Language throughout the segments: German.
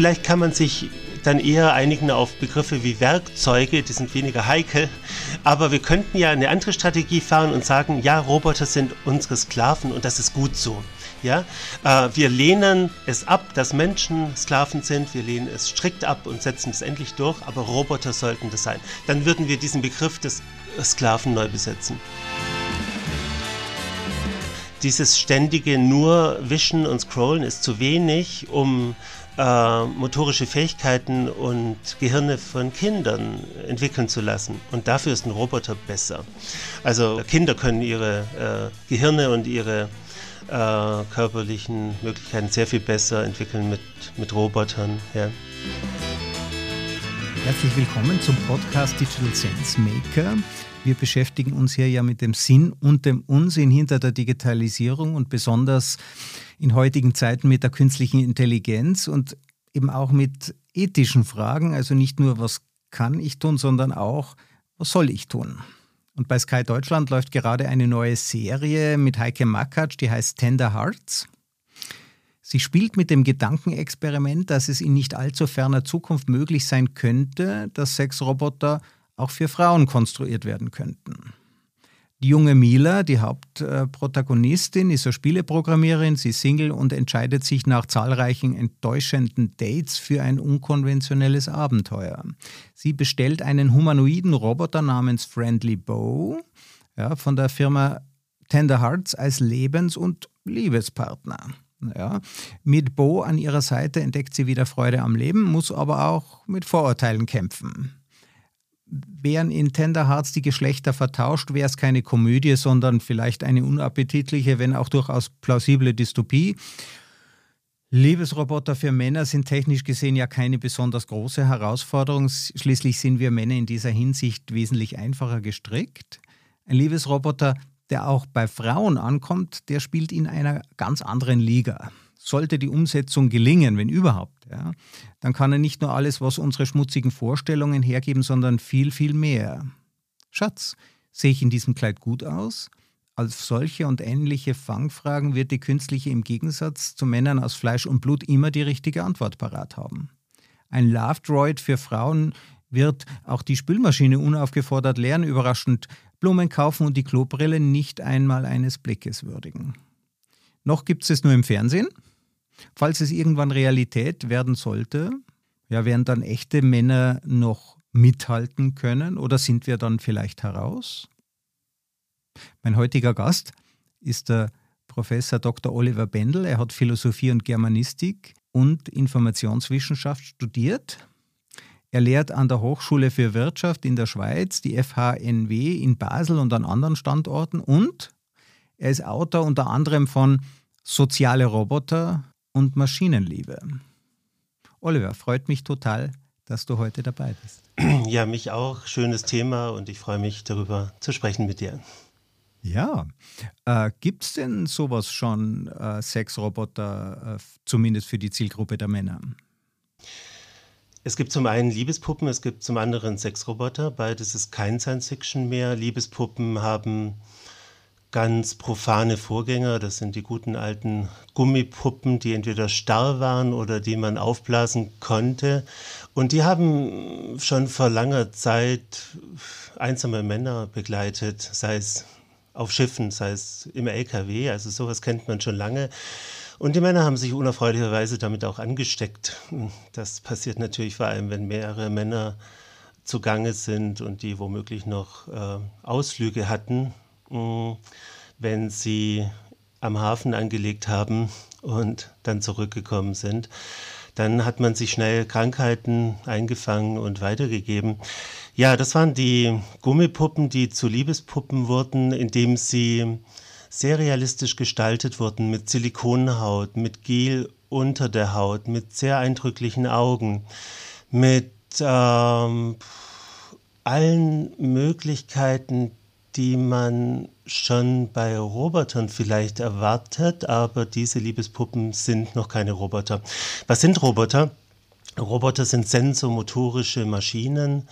vielleicht kann man sich dann eher einigen auf Begriffe wie Werkzeuge, die sind weniger heikel. Aber wir könnten ja eine andere Strategie fahren und sagen, ja, Roboter sind unsere Sklaven und das ist gut so. Ja, äh, wir lehnen es ab, dass Menschen Sklaven sind. Wir lehnen es strikt ab und setzen es endlich durch. Aber Roboter sollten das sein. Dann würden wir diesen Begriff des Sklaven neu besetzen dieses ständige nur Wischen und Scrollen ist zu wenig, um äh, motorische Fähigkeiten und Gehirne von Kindern entwickeln zu lassen. Und dafür ist ein Roboter besser. Also Kinder können ihre äh, Gehirne und ihre äh, körperlichen Möglichkeiten sehr viel besser entwickeln mit, mit Robotern. Ja. Herzlich willkommen zum Podcast Digital Sense Maker. Wir beschäftigen uns hier ja mit dem Sinn und dem Unsinn hinter der Digitalisierung und besonders in heutigen Zeiten mit der künstlichen Intelligenz und eben auch mit ethischen Fragen. Also nicht nur, was kann ich tun, sondern auch, was soll ich tun? Und bei Sky Deutschland läuft gerade eine neue Serie mit Heike Makatsch, die heißt Tender Hearts. Sie spielt mit dem Gedankenexperiment, dass es in nicht allzu ferner Zukunft möglich sein könnte, dass Sexroboter auch für Frauen konstruiert werden könnten. Die junge Mila, die Hauptprotagonistin, ist eine Spieleprogrammiererin, sie ist Single und entscheidet sich nach zahlreichen enttäuschenden Dates für ein unkonventionelles Abenteuer. Sie bestellt einen humanoiden Roboter namens Friendly Bow ja, von der Firma Tender Hearts als Lebens- und Liebespartner. Ja. Mit Bo an ihrer Seite entdeckt sie wieder Freude am Leben, muss aber auch mit Vorurteilen kämpfen wären in Tender Hearts die Geschlechter vertauscht, wäre es keine Komödie, sondern vielleicht eine unappetitliche, wenn auch durchaus plausible Dystopie. Liebesroboter für Männer sind technisch gesehen ja keine besonders große Herausforderung. Schließlich sind wir Männer in dieser Hinsicht wesentlich einfacher gestrickt. Ein Liebesroboter, der auch bei Frauen ankommt, der spielt in einer ganz anderen Liga sollte die Umsetzung gelingen, wenn überhaupt, ja, dann kann er nicht nur alles, was unsere schmutzigen Vorstellungen hergeben, sondern viel, viel mehr. Schatz, sehe ich in diesem Kleid gut aus? Als solche und ähnliche Fangfragen wird die künstliche im Gegensatz zu Männern aus Fleisch und Blut immer die richtige Antwort parat haben. Ein Love Droid für Frauen wird auch die Spülmaschine unaufgefordert leeren, überraschend Blumen kaufen und die Klobrille nicht einmal eines Blickes würdigen. Noch gibt es es nur im Fernsehen, Falls es irgendwann Realität werden sollte, ja, werden dann echte Männer noch mithalten können oder sind wir dann vielleicht heraus? Mein heutiger Gast ist der Professor Dr. Oliver Bendel. Er hat Philosophie und Germanistik und Informationswissenschaft studiert. Er lehrt an der Hochschule für Wirtschaft in der Schweiz, die FHNW in Basel und an anderen Standorten und er ist Autor unter anderem von Soziale Roboter, und Maschinenliebe. Oliver, freut mich total, dass du heute dabei bist. Ja, mich auch. Schönes Thema und ich freue mich darüber zu sprechen mit dir. Ja, äh, gibt es denn sowas schon, äh, Sexroboter, äh, zumindest für die Zielgruppe der Männer? Es gibt zum einen Liebespuppen, es gibt zum anderen Sexroboter. Beides ist kein Science-Fiction mehr. Liebespuppen haben ganz profane Vorgänger. Das sind die guten alten Gummipuppen, die entweder starr waren oder die man aufblasen konnte. Und die haben schon vor langer Zeit einsame Männer begleitet, sei es auf Schiffen, sei es im LKW. Also sowas kennt man schon lange. Und die Männer haben sich unerfreulicherweise damit auch angesteckt. Das passiert natürlich vor allem, wenn mehrere Männer zugange sind und die womöglich noch äh, Ausflüge hatten wenn sie am Hafen angelegt haben und dann zurückgekommen sind. Dann hat man sich schnell Krankheiten eingefangen und weitergegeben. Ja, das waren die Gummipuppen, die zu Liebespuppen wurden, indem sie sehr realistisch gestaltet wurden mit Silikonhaut, mit Gel unter der Haut, mit sehr eindrücklichen Augen, mit ähm, allen Möglichkeiten, die man schon bei Robotern vielleicht erwartet, aber diese Liebespuppen sind noch keine Roboter. Was sind Roboter? Roboter sind sensomotorische Maschinen,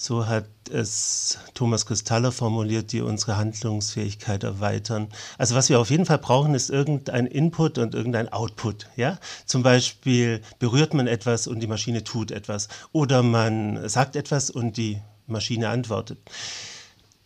So hat es Thomas Kristaller formuliert, die unsere Handlungsfähigkeit erweitern. Also was wir auf jeden Fall brauchen, ist irgendein Input und irgendein Output. Ja? Zum Beispiel berührt man etwas und die Maschine tut etwas. Oder man sagt etwas und die Maschine antwortet.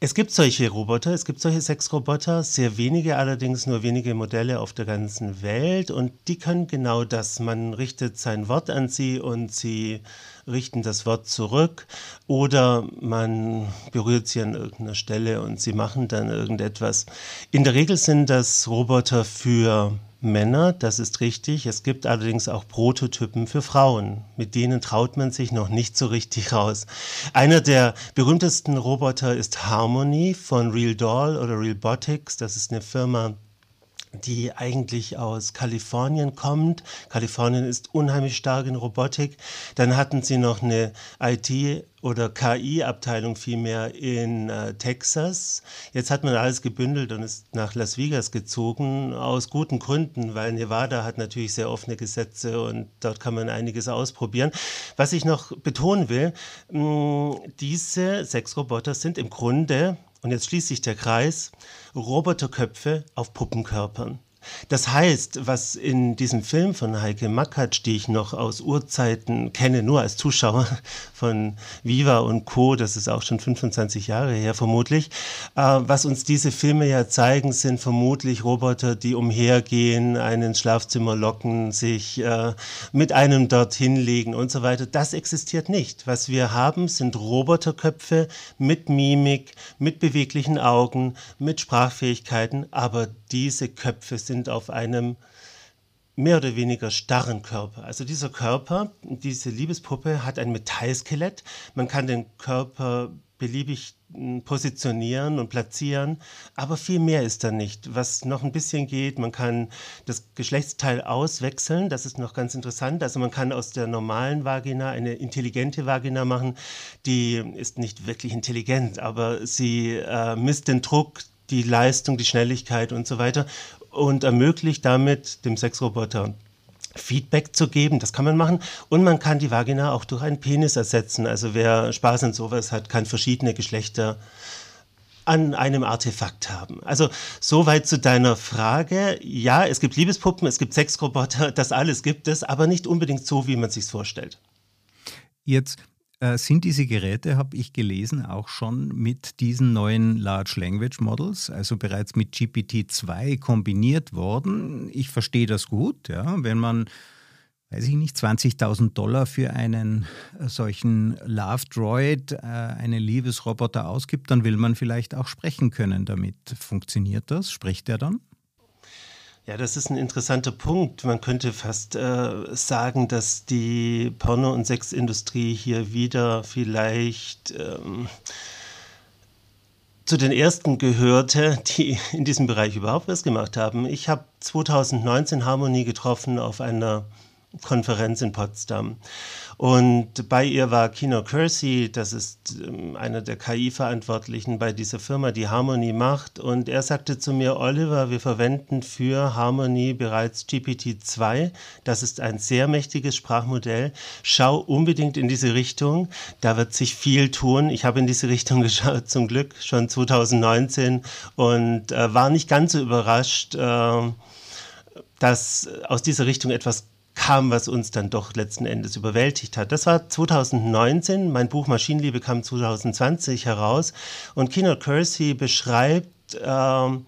Es gibt solche Roboter, es gibt solche Sexroboter, sehr wenige allerdings, nur wenige Modelle auf der ganzen Welt und die können genau das. Man richtet sein Wort an sie und sie richten das Wort zurück oder man berührt sie an irgendeiner Stelle und sie machen dann irgendetwas. In der Regel sind das Roboter für Männer, das ist richtig. Es gibt allerdings auch Prototypen für Frauen. Mit denen traut man sich noch nicht so richtig raus. Einer der berühmtesten Roboter ist Harmony von Real Doll oder Realbotics. Das ist eine Firma, die eigentlich aus Kalifornien kommt. Kalifornien ist unheimlich stark in Robotik. Dann hatten sie noch eine IT- oder KI-Abteilung vielmehr in äh, Texas. Jetzt hat man alles gebündelt und ist nach Las Vegas gezogen, aus guten Gründen, weil Nevada hat natürlich sehr offene Gesetze und dort kann man einiges ausprobieren. Was ich noch betonen will, mh, diese sechs Roboter sind im Grunde und jetzt schließt sich der Kreis, Roboterköpfe auf Puppenkörpern. Das heißt, was in diesem Film von Heike Makatsch, die ich noch aus Urzeiten kenne, nur als Zuschauer von Viva und Co., das ist auch schon 25 Jahre her vermutlich, äh, was uns diese Filme ja zeigen, sind vermutlich Roboter, die umhergehen, einen ins Schlafzimmer locken, sich äh, mit einem dorthin legen und so weiter. Das existiert nicht. Was wir haben, sind Roboterköpfe mit Mimik, mit beweglichen Augen, mit Sprachfähigkeiten, aber diese Köpfe sind auf einem mehr oder weniger starren Körper. Also dieser Körper, diese Liebespuppe hat ein Metallskelett. Man kann den Körper beliebig hm, positionieren und platzieren, aber viel mehr ist da nicht. Was noch ein bisschen geht, man kann das Geschlechtsteil auswechseln, das ist noch ganz interessant. Also man kann aus der normalen Vagina eine intelligente Vagina machen, die ist nicht wirklich intelligent, aber sie äh, misst den Druck, die Leistung, die Schnelligkeit und so weiter und ermöglicht damit dem Sexroboter Feedback zu geben. Das kann man machen. Und man kann die Vagina auch durch einen Penis ersetzen. Also wer Spaß an sowas hat, kann verschiedene Geschlechter an einem Artefakt haben. Also soweit zu deiner Frage. Ja, es gibt Liebespuppen, es gibt Sexroboter, das alles gibt es, aber nicht unbedingt so, wie man sich vorstellt. Jetzt äh, sind diese Geräte, habe ich gelesen, auch schon mit diesen neuen Large Language Models, also bereits mit GPT-2 kombiniert worden. Ich verstehe das gut, ja, wenn man weiß ich nicht, 20.000 Dollar für einen äh, solchen Love Droid, äh, einen Liebesroboter ausgibt, dann will man vielleicht auch sprechen können damit. Funktioniert das? Spricht er dann? Ja, das ist ein interessanter Punkt. Man könnte fast äh, sagen, dass die Porno- und Sexindustrie hier wieder vielleicht ähm, zu den ersten gehörte, die in diesem Bereich überhaupt was gemacht haben. Ich habe 2019 Harmonie getroffen auf einer Konferenz in Potsdam. Und bei ihr war Kino Kersey, das ist ähm, einer der KI-Verantwortlichen bei dieser Firma, die Harmony macht. Und er sagte zu mir, Oliver, wir verwenden für Harmony bereits GPT-2. Das ist ein sehr mächtiges Sprachmodell. Schau unbedingt in diese Richtung. Da wird sich viel tun. Ich habe in diese Richtung geschaut, zum Glück schon 2019 und äh, war nicht ganz so überrascht. Äh, dass aus dieser Richtung etwas kam, was uns dann doch letzten Endes überwältigt hat. Das war 2019, mein Buch Maschinenliebe kam 2020 heraus und Kino Kersey beschreibt ähm,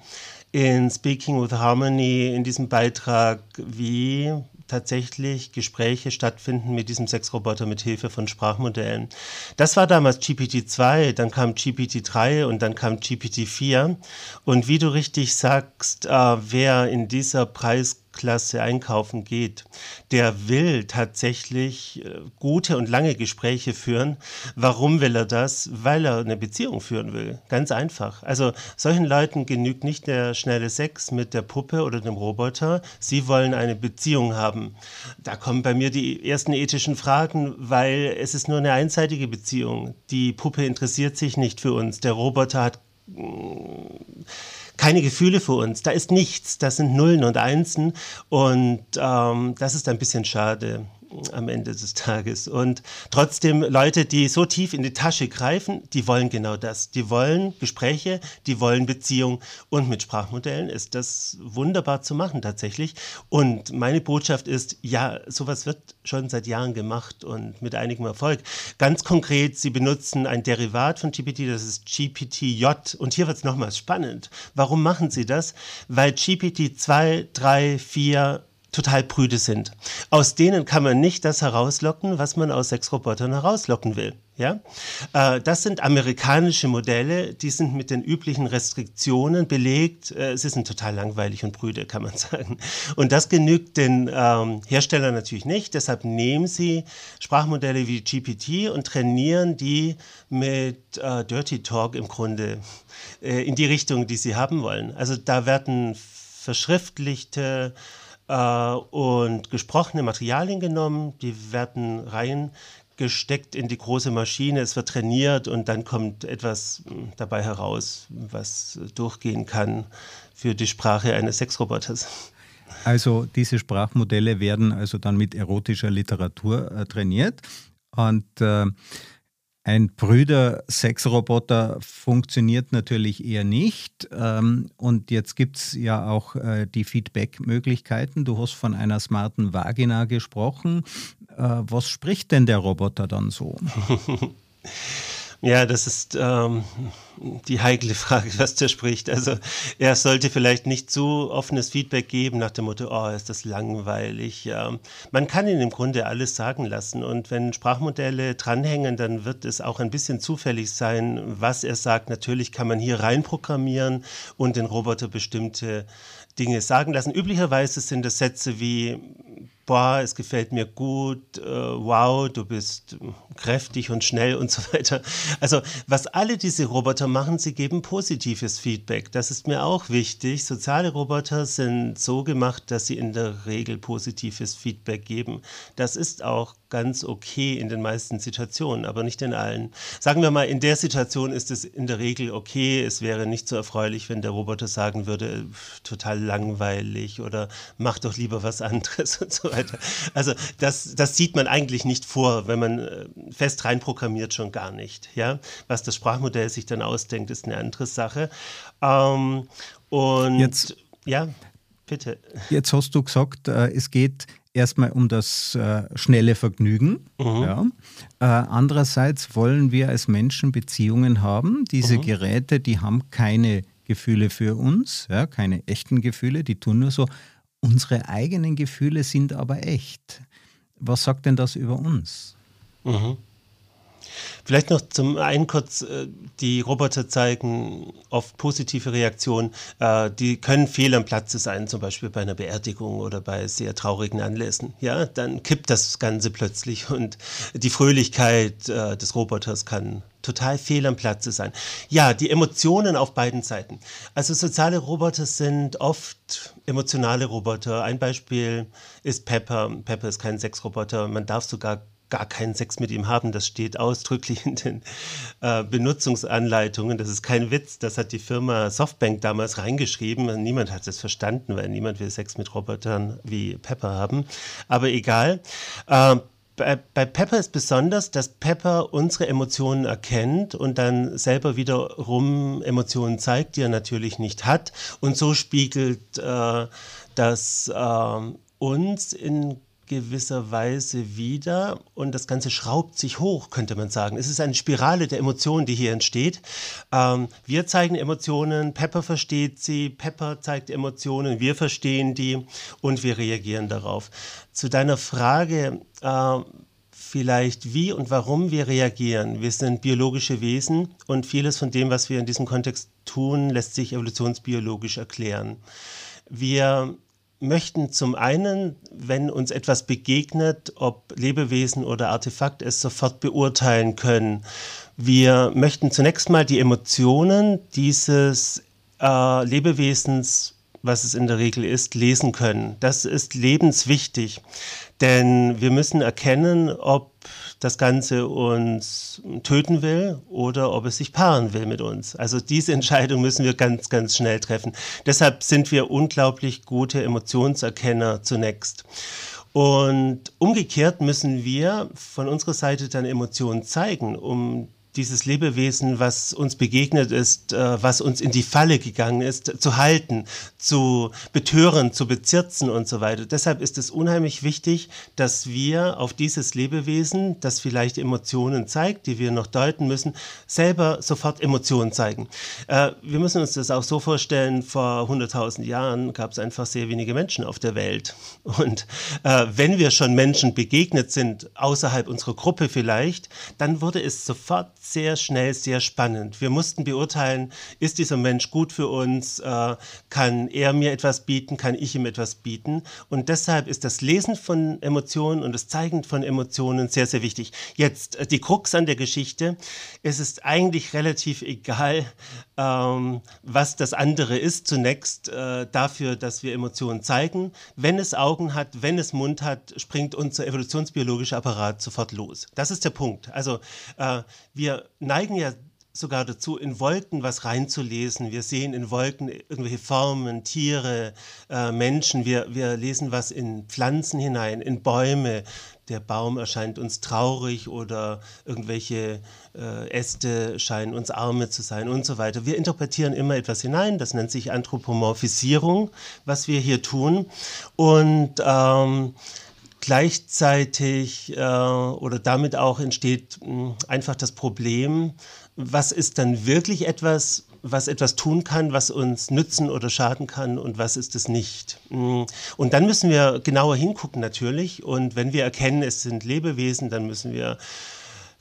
in Speaking with Harmony in diesem Beitrag, wie tatsächlich Gespräche stattfinden mit diesem Sexroboter mit Hilfe von Sprachmodellen. Das war damals GPT-2, dann kam GPT-3 und dann kam GPT-4. Und wie du richtig sagst, äh, wer in dieser Preis Klasse einkaufen geht, der will tatsächlich äh, gute und lange Gespräche führen. Warum will er das? Weil er eine Beziehung führen will. Ganz einfach. Also solchen Leuten genügt nicht der schnelle Sex mit der Puppe oder dem Roboter. Sie wollen eine Beziehung haben. Da kommen bei mir die ersten ethischen Fragen, weil es ist nur eine einseitige Beziehung. Die Puppe interessiert sich nicht für uns. Der Roboter hat keine Gefühle für uns. Da ist nichts. Das sind Nullen und Einsen. Und ähm, das ist ein bisschen schade. Am Ende des Tages. Und trotzdem Leute, die so tief in die Tasche greifen, die wollen genau das. Die wollen Gespräche, die wollen Beziehung. Und mit Sprachmodellen ist das wunderbar zu machen tatsächlich. Und meine Botschaft ist, ja, sowas wird schon seit Jahren gemacht und mit einigem Erfolg. Ganz konkret, Sie benutzen ein Derivat von GPT, das ist GPT-J. Und hier wird es nochmals spannend. Warum machen Sie das? Weil GPT 2, 3, 4, total prüde sind. Aus denen kann man nicht das herauslocken, was man aus Sexrobotern herauslocken will. Ja? Äh, das sind amerikanische Modelle, die sind mit den üblichen Restriktionen belegt. Äh, sie sind total langweilig und prüde, kann man sagen. Und das genügt den ähm, Herstellern natürlich nicht. Deshalb nehmen sie Sprachmodelle wie GPT und trainieren die mit äh, Dirty Talk im Grunde in die Richtung, die sie haben wollen. Also da werden verschriftlichte äh, und gesprochene Materialien genommen, die werden reingesteckt in die große Maschine, es wird trainiert und dann kommt etwas hm, dabei heraus, was durchgehen kann für die Sprache eines Sexroboters. Also diese Sprachmodelle werden also dann mit erotischer Literatur äh, trainiert und äh, ein Brüder-Sexroboter funktioniert natürlich eher nicht. Ähm, und jetzt gibt es ja auch äh, die Feedback-Möglichkeiten. Du hast von einer smarten Vagina gesprochen. Äh, was spricht denn der Roboter dann so? Ja, das ist ähm, die heikle Frage, was der spricht. Also er sollte vielleicht nicht zu offenes Feedback geben nach dem Motto, oh, ist das langweilig. Ja. Man kann ihn im Grunde alles sagen lassen und wenn Sprachmodelle dranhängen, dann wird es auch ein bisschen zufällig sein, was er sagt. Natürlich kann man hier reinprogrammieren und den Roboter bestimmte Dinge sagen lassen. Üblicherweise sind es Sätze wie boah, es gefällt mir gut, äh, wow, du bist kräftig und schnell und so weiter. Also was alle diese Roboter machen, sie geben positives Feedback. Das ist mir auch wichtig. Soziale Roboter sind so gemacht, dass sie in der Regel positives Feedback geben. Das ist auch ganz okay in den meisten Situationen, aber nicht in allen. Sagen wir mal, in der Situation ist es in der Regel okay. Es wäre nicht so erfreulich, wenn der Roboter sagen würde, total langweilig oder mach doch lieber was anderes und so weiter. Also das, das sieht man eigentlich nicht vor, wenn man äh, fest reinprogrammiert, schon gar nicht. Ja? Was das Sprachmodell sich dann ausdenkt, ist eine andere Sache. Ähm, und Jetzt, ja, bitte. Jetzt hast du gesagt, äh, es geht erstmal um das äh, schnelle Vergnügen. Mhm. Ja. Äh, andererseits wollen wir als Menschen Beziehungen haben. Diese mhm. Geräte, die haben keine Gefühle für uns, ja, keine echten Gefühle, die tun nur so. Unsere eigenen Gefühle sind aber echt. Was sagt denn das über uns? Mhm. Vielleicht noch zum einen kurz, äh, die Roboter zeigen oft positive Reaktionen. Äh, die können fehl am Platze sein, zum Beispiel bei einer Beerdigung oder bei sehr traurigen Anlässen. Ja, dann kippt das Ganze plötzlich und die Fröhlichkeit äh, des Roboters kann total fehl am Platze sein. Ja, die Emotionen auf beiden Seiten. Also soziale Roboter sind oft emotionale Roboter. Ein Beispiel ist Pepper. Pepper ist kein Sexroboter. Man darf sogar gar keinen Sex mit ihm haben. Das steht ausdrücklich in den äh, Benutzungsanleitungen. Das ist kein Witz. Das hat die Firma Softbank damals reingeschrieben. Niemand hat es verstanden, weil niemand will Sex mit Robotern wie Pepper haben. Aber egal. Äh, bei, bei, Pepper ist besonders, dass Pepper unsere Emotionen erkennt und dann selber wiederum Emotionen zeigt, die er natürlich nicht hat. Und so spiegelt äh, das äh, uns in gewisser Weise wieder und das Ganze schraubt sich hoch, könnte man sagen. Es ist eine Spirale der Emotionen, die hier entsteht. Ähm, wir zeigen Emotionen, Pepper versteht sie, Pepper zeigt Emotionen, wir verstehen die und wir reagieren darauf. Zu deiner Frage, äh, vielleicht wie und warum wir reagieren. Wir sind biologische Wesen und vieles von dem, was wir in diesem Kontext tun, lässt sich evolutionsbiologisch erklären. Wir möchten zum einen, wenn uns etwas begegnet, ob Lebewesen oder Artefakt, es sofort beurteilen können. Wir möchten zunächst mal die Emotionen dieses äh, Lebewesens, was es in der Regel ist, lesen können. Das ist lebenswichtig, denn wir müssen erkennen, ob das Ganze uns töten will oder ob es sich paaren will mit uns. Also diese Entscheidung müssen wir ganz, ganz schnell treffen. Deshalb sind wir unglaublich gute Emotionserkenner zunächst. Und umgekehrt müssen wir von unserer Seite dann Emotionen zeigen, um dieses Lebewesen, was uns begegnet ist, äh, was uns in die Falle gegangen ist, zu halten, zu betören, zu bezirzen und so weiter. Deshalb ist es unheimlich wichtig, dass wir auf dieses Lebewesen, das vielleicht Emotionen zeigt, die wir noch deuten müssen, selber sofort Emotionen zeigen. Äh, wir müssen uns das auch so vorstellen, vor 100.000 Jahren gab es einfach sehr wenige Menschen auf der Welt. Und äh, wenn wir schon Menschen begegnet sind, außerhalb unserer Gruppe vielleicht, dann wurde es sofort sehr schnell sehr spannend. Wir mussten beurteilen, ist dieser Mensch gut für uns, äh, kann er mir etwas bieten, kann ich ihm etwas bieten. Und deshalb ist das Lesen von Emotionen und das Zeigen von Emotionen sehr, sehr wichtig. Jetzt äh, die Krux an der Geschichte. Es ist eigentlich relativ egal, ähm, was das andere ist zunächst, äh, dafür, dass wir Emotionen zeigen. Wenn es Augen hat, wenn es Mund hat, springt unser evolutionsbiologischer Apparat sofort los. Das ist der Punkt. Also äh, wir neigen ja sogar dazu, in Wolken was reinzulesen. Wir sehen in Wolken irgendwelche Formen, Tiere, äh, Menschen. Wir, wir lesen was in Pflanzen hinein, in Bäume. Der Baum erscheint uns traurig oder irgendwelche äh, Äste scheinen uns Arme zu sein und so weiter. Wir interpretieren immer etwas hinein. Das nennt sich Anthropomorphisierung, was wir hier tun. Und ähm, Gleichzeitig äh, oder damit auch entsteht mh, hm, einfach das Problem, was ist dann wirklich etwas, was etwas tun kann, was uns nützen oder schaden kann und was ist es nicht. Hm, und dann müssen wir genauer hingucken natürlich und wenn wir erkennen, es sind Lebewesen, dann müssen wir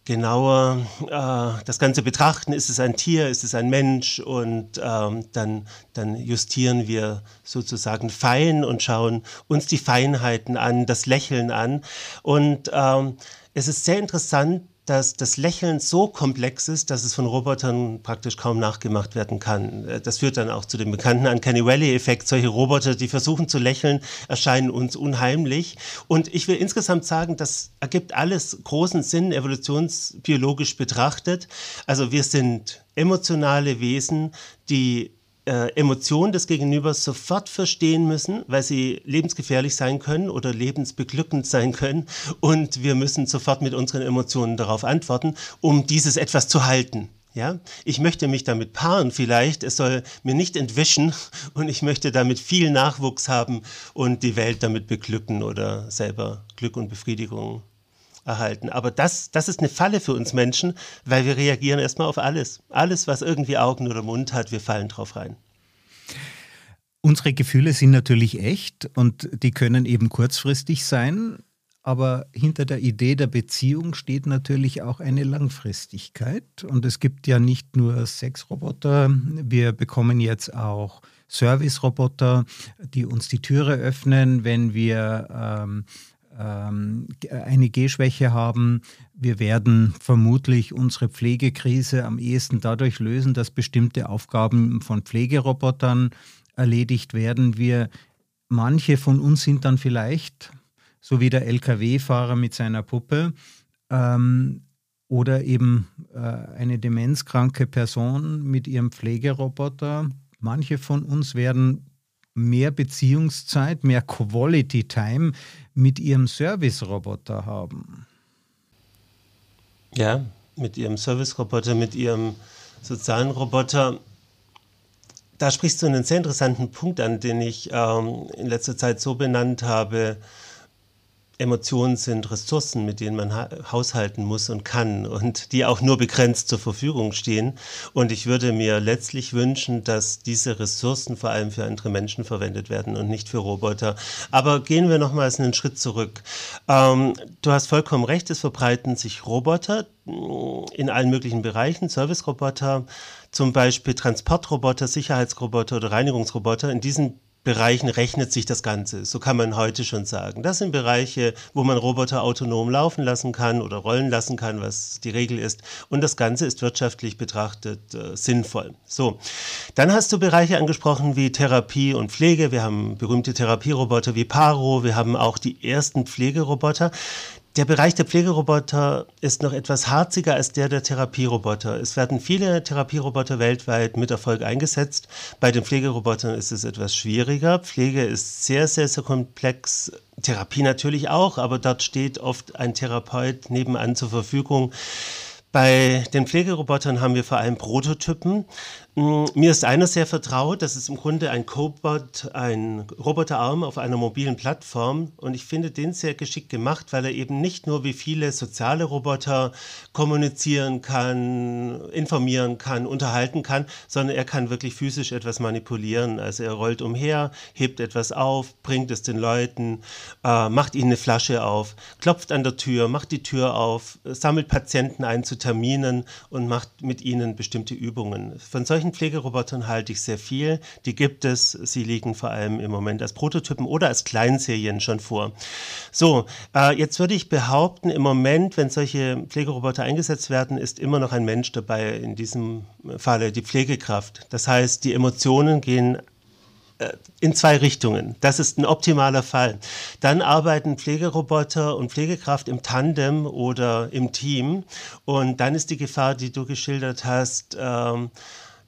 genauer äh, das Ganze betrachten, ist es ein Tier, ist es ein Mensch? Und ähm, dann, dann justieren wir sozusagen fein und schauen uns die Feinheiten an, das Lächeln an. Und ähm, es ist sehr interessant, dass das Lächeln so komplex ist, dass es von Robotern praktisch kaum nachgemacht werden kann. Äh, das führt dann auch zu dem bekannten Uncanny Valley-Effekt. Solche Roboter, die versuchen zu lächeln, erscheinen uns unheimlich. Und ich will insgesamt sagen, das ergibt alles großen Sinn, evolutionsbiologisch betrachtet. Also wir sind emotionale Wesen, die äh, Emotionen des Gegenübers sofort verstehen müssen, weil sie lebensgefährlich sein können oder lebensbeglückend sein können. Und wir müssen sofort mit unseren Emotionen darauf antworten, um dieses etwas zu halten. Ja, ich möchte mich damit paaren vielleicht, es soll mir nicht entwischen und ich möchte damit viel Nachwuchs haben und die Welt damit beglücken oder selber Glück und Befriedigung erhalten. Aber das, das ist eine Falle für uns Menschen, weil wir reagieren erstmal auf alles. Alles, was irgendwie Augen oder Mund hat, wir fallen drauf rein. Unsere Gefühle sind natürlich echt und die können eben kurzfristig sein, aber hinter der Idee der Beziehung steht natürlich auch eine Langfristigkeit. Und es gibt ja nicht nur Sexroboter, wir bekommen jetzt auch Service-Roboter, die uns die Türe öffnen, wenn wir ähm, ähm, eine Gehschwäche haben. Wir werden vermutlich unsere Pflegekrise am ehesten dadurch lösen, dass bestimmte Aufgaben von Pflegerobotern erledigt werden. Wir, manche von uns sind dann vielleicht, so wie der Lkw-Fahrer mit seiner Puppe, ähm, oder eben äh, eine demenzkranke Person mit ihrem Pflegeroboter. Manche von uns werden mehr Beziehungszeit, mehr Quality Time mit ihrem Service-Roboter haben. Ja, mit ihrem Service-Roboter, mit ihrem sozialen Roboter. Da sprichst du einen sehr interessanten Punkt an, den ich ähm, in letzter Zeit so benannt habe, Emotionen sind Ressourcen, mit denen man ha haushalten muss und kann und die auch nur begrenzt zur Verfügung stehen. Und ich würde mir letztlich wünschen, dass diese Ressourcen vor allem für andere Menschen verwendet werden und nicht für Roboter. Aber gehen wir nochmals einen Schritt zurück. Ähm, du hast vollkommen recht, es verbreiten sich Roboter in allen möglichen Bereichen, Service-Roboter, zum Beispiel Transportroboter, Sicherheitsroboter oder Reinigungsroboter. In diesen Bereichen rechnet sich das Ganze. So kann man heute schon sagen. Das sind Bereiche, wo man Roboter autonom laufen lassen kann oder rollen lassen kann, was die Regel ist. Und das Ganze ist wirtschaftlich betrachtet äh, sinnvoll. So, dann hast du Bereiche angesprochen wie Therapie und Pflege. Wir haben berühmte Therapieroboter wie Paro. Wir haben auch die ersten Pflegeroboter der Bereich der Pflegeroboter ist noch etwas harziger als der der Therapieroboter. Es werden viele Therapieroboter weltweit mit Erfolg eingesetzt. Bei den Pflegerobotern ist es etwas schwieriger. Pflege ist sehr, sehr, sehr komplex. Therapie natürlich auch, aber dort steht oft ein Therapeut nebenan zur Verfügung. Bei den Pflegerobotern haben wir vor allem Prototypen. Mm, mir ist einer sehr vertraut, das ist im Grunde ein Cobot, ein Roboterarm auf einer mobilen Plattform und ich finde den sehr geschickt gemacht, weil er eben nicht nur wie viele soziale Roboter kommunizieren kann, informieren kann, unterhalten kann, sondern er kann wirklich physisch etwas manipulieren. Also er rollt umher, hebt etwas auf, bringt es den Leuten, äh, macht ihnen eine Flasche auf, klopft an der Tür, macht die Tür auf, sammelt Patienten ein zu Terminen und macht mit ihnen bestimmte Übungen. Von solchen solchen Pflegerobotern halte ich sehr viel. Die gibt es. Sie liegen vor allem im Moment als Prototypen oder als Kleinserien schon vor. So, äh, jetzt würde ich behaupten, im Moment, wenn solche Pflegeroboter eingesetzt werden, ist immer noch ein Mensch dabei, in diesem Falle die Pflegekraft. Das heißt, die Emotionen gehen äh, in zwei Richtungen. Das ist ein optimaler Fall. Dann arbeiten Pflegeroboter und Pflegekraft im Tandem oder im Team. Und dann ist die Gefahr, die du geschildert hast, ähm,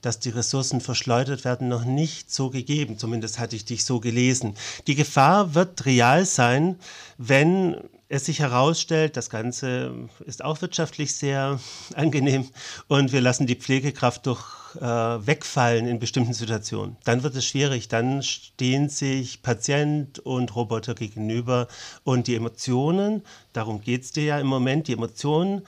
dass die Ressourcen verschleudert werden, noch nicht so gegeben. Zumindest hatte ich dich so gelesen. Die Gefahr wird real sein, wenn es sich herausstellt, das Ganze ist auch wirtschaftlich sehr angenehm und wir lassen die Pflegekraft durch äh, wegfallen in bestimmten Situationen. Dann wird es schwierig. Dann stehen sich Patient und Roboter gegenüber und die Emotionen, darum geht es dir ja im Moment, die Emotionen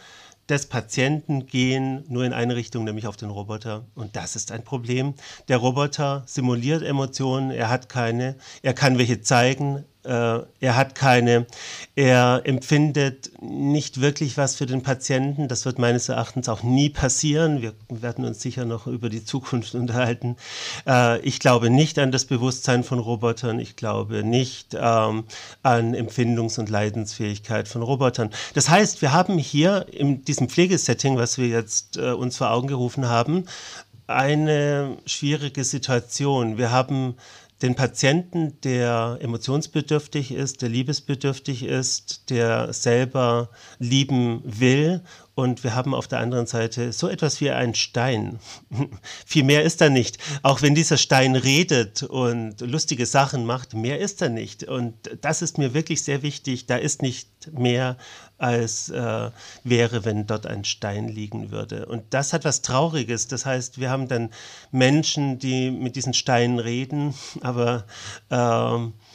des Patienten gehen nur in eine Richtung, nämlich auf den Roboter. Und das ist ein Problem. Der Roboter simuliert Emotionen, er hat keine, er kann welche zeigen, äh, er hat keine, er empfindet nicht wirklich was für den Patienten. Das wird meines Erachtens auch nie passieren. Wir werden uns sicher noch über die Zukunft unterhalten. Äh, ich glaube nicht an das Bewusstsein von Robotern. Ich glaube nicht ähm, an Empfindungs- und Leidensfähigkeit von Robotern. Das heißt, wir haben hier in diesem Pflegesetting, was wir jetzt äh, uns vor Augen gerufen haben, eine schwierige Situation. Wir haben den Patienten, der emotionsbedürftig ist, der liebesbedürftig ist, der selber lieben will und wir haben auf der anderen Seite so etwas wie einen Stein. Viel mehr ist da nicht. Auch wenn dieser Stein redet und lustige Sachen macht, mehr ist da nicht. Und das ist mir wirklich sehr wichtig. Da ist nicht mehr, als äh, wäre, wenn dort ein Stein liegen würde. Und das hat was Trauriges. Das heißt, wir haben dann Menschen, die mit diesen Steinen reden, aber äh,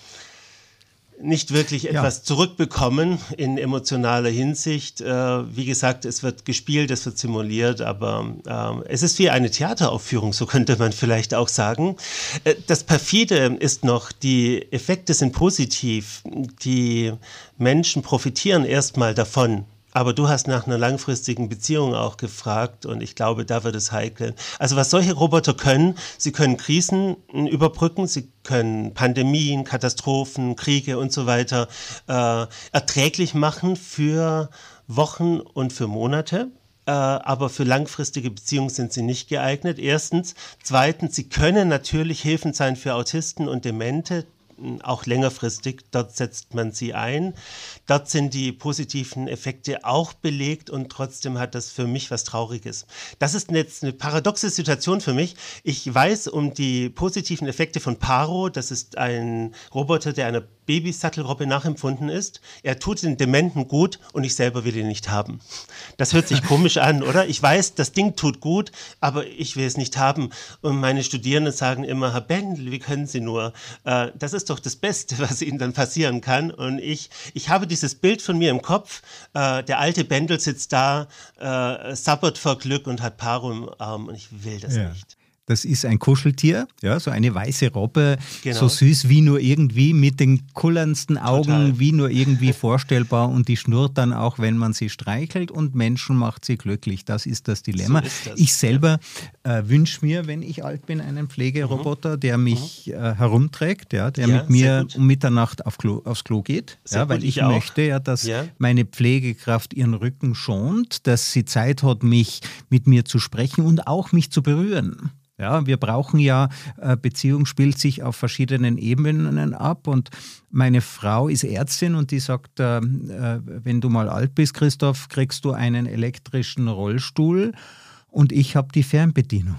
nicht wirklich etwas ja. zurückbekommen in emotionaler Hinsicht. Äh, wie gesagt, es wird gespielt, es wird simuliert, aber äh, es ist wie eine Theateraufführung, so könnte man vielleicht auch sagen. Äh, das Perfide ist noch, die Effekte sind positiv. Die Menschen profitieren erstmal davon, aber du hast nach einer langfristigen Beziehung auch gefragt und ich glaube, da wird es heikel. Also was solche Roboter können, sie können Krisen überbrücken, sie können Pandemien, Katastrophen, Kriege und so weiter äh, erträglich machen für Wochen und für Monate. Äh, aber für langfristige Beziehungen sind sie nicht geeignet. Erstens. Zweitens, sie können natürlich hilfend sein für Autisten und Demente auch längerfristig. Dort setzt man sie ein. Dort sind die positiven Effekte auch belegt und trotzdem hat das für mich was Trauriges. Das ist jetzt eine paradoxe Situation für mich. Ich weiß um die positiven Effekte von Paro. Das ist ein Roboter, der einer Babysattelrobbe nachempfunden ist. Er tut den Dementen gut und ich selber will ihn nicht haben. Das hört sich komisch an, oder? Ich weiß, das Ding tut gut, aber ich will es nicht haben. Und meine Studierenden sagen immer, Herr Bendel, wie können Sie nur? Äh, das ist doch das Beste, was Ihnen dann passieren kann. Und ich, ich habe dieses Bild von mir im Kopf. Äh, der alte Bendel sitzt da, äh, sabbert vor Glück und hat Paro im Arm und ich will das ja. nicht. Das ist ein Kuscheltier, ja, so eine weiße Robbe, genau. so süß wie nur irgendwie, mit den kullerndsten Augen Total. wie nur irgendwie vorstellbar und die schnurrt dann auch, wenn man sie streichelt und Menschen macht sie glücklich. Das ist das Dilemma. So ist das. Ich selber ja. äh, wünsche mir, wenn ich alt bin, einen Pflegeroboter, der mhm. mich mhm. äh, herumträgt, ja, der ja, mit mir um Mitternacht auf Klo, aufs Klo geht, ja, weil ich, ich möchte ja, dass meine Pflegekraft ihren Rücken schont, dass sie Zeit hat, mich mit mir zu sprechen und auch mich zu berühren. Ja, wir brauchen ja, äh, Beziehung spielt sich auf verschiedenen Ebenen ab und meine Frau ist Ärztin und die sagt, äh, äh, wenn du mal alt bist, Christoph, kriegst du einen elektrischen Rollstuhl und ich habe die Fernbedienung.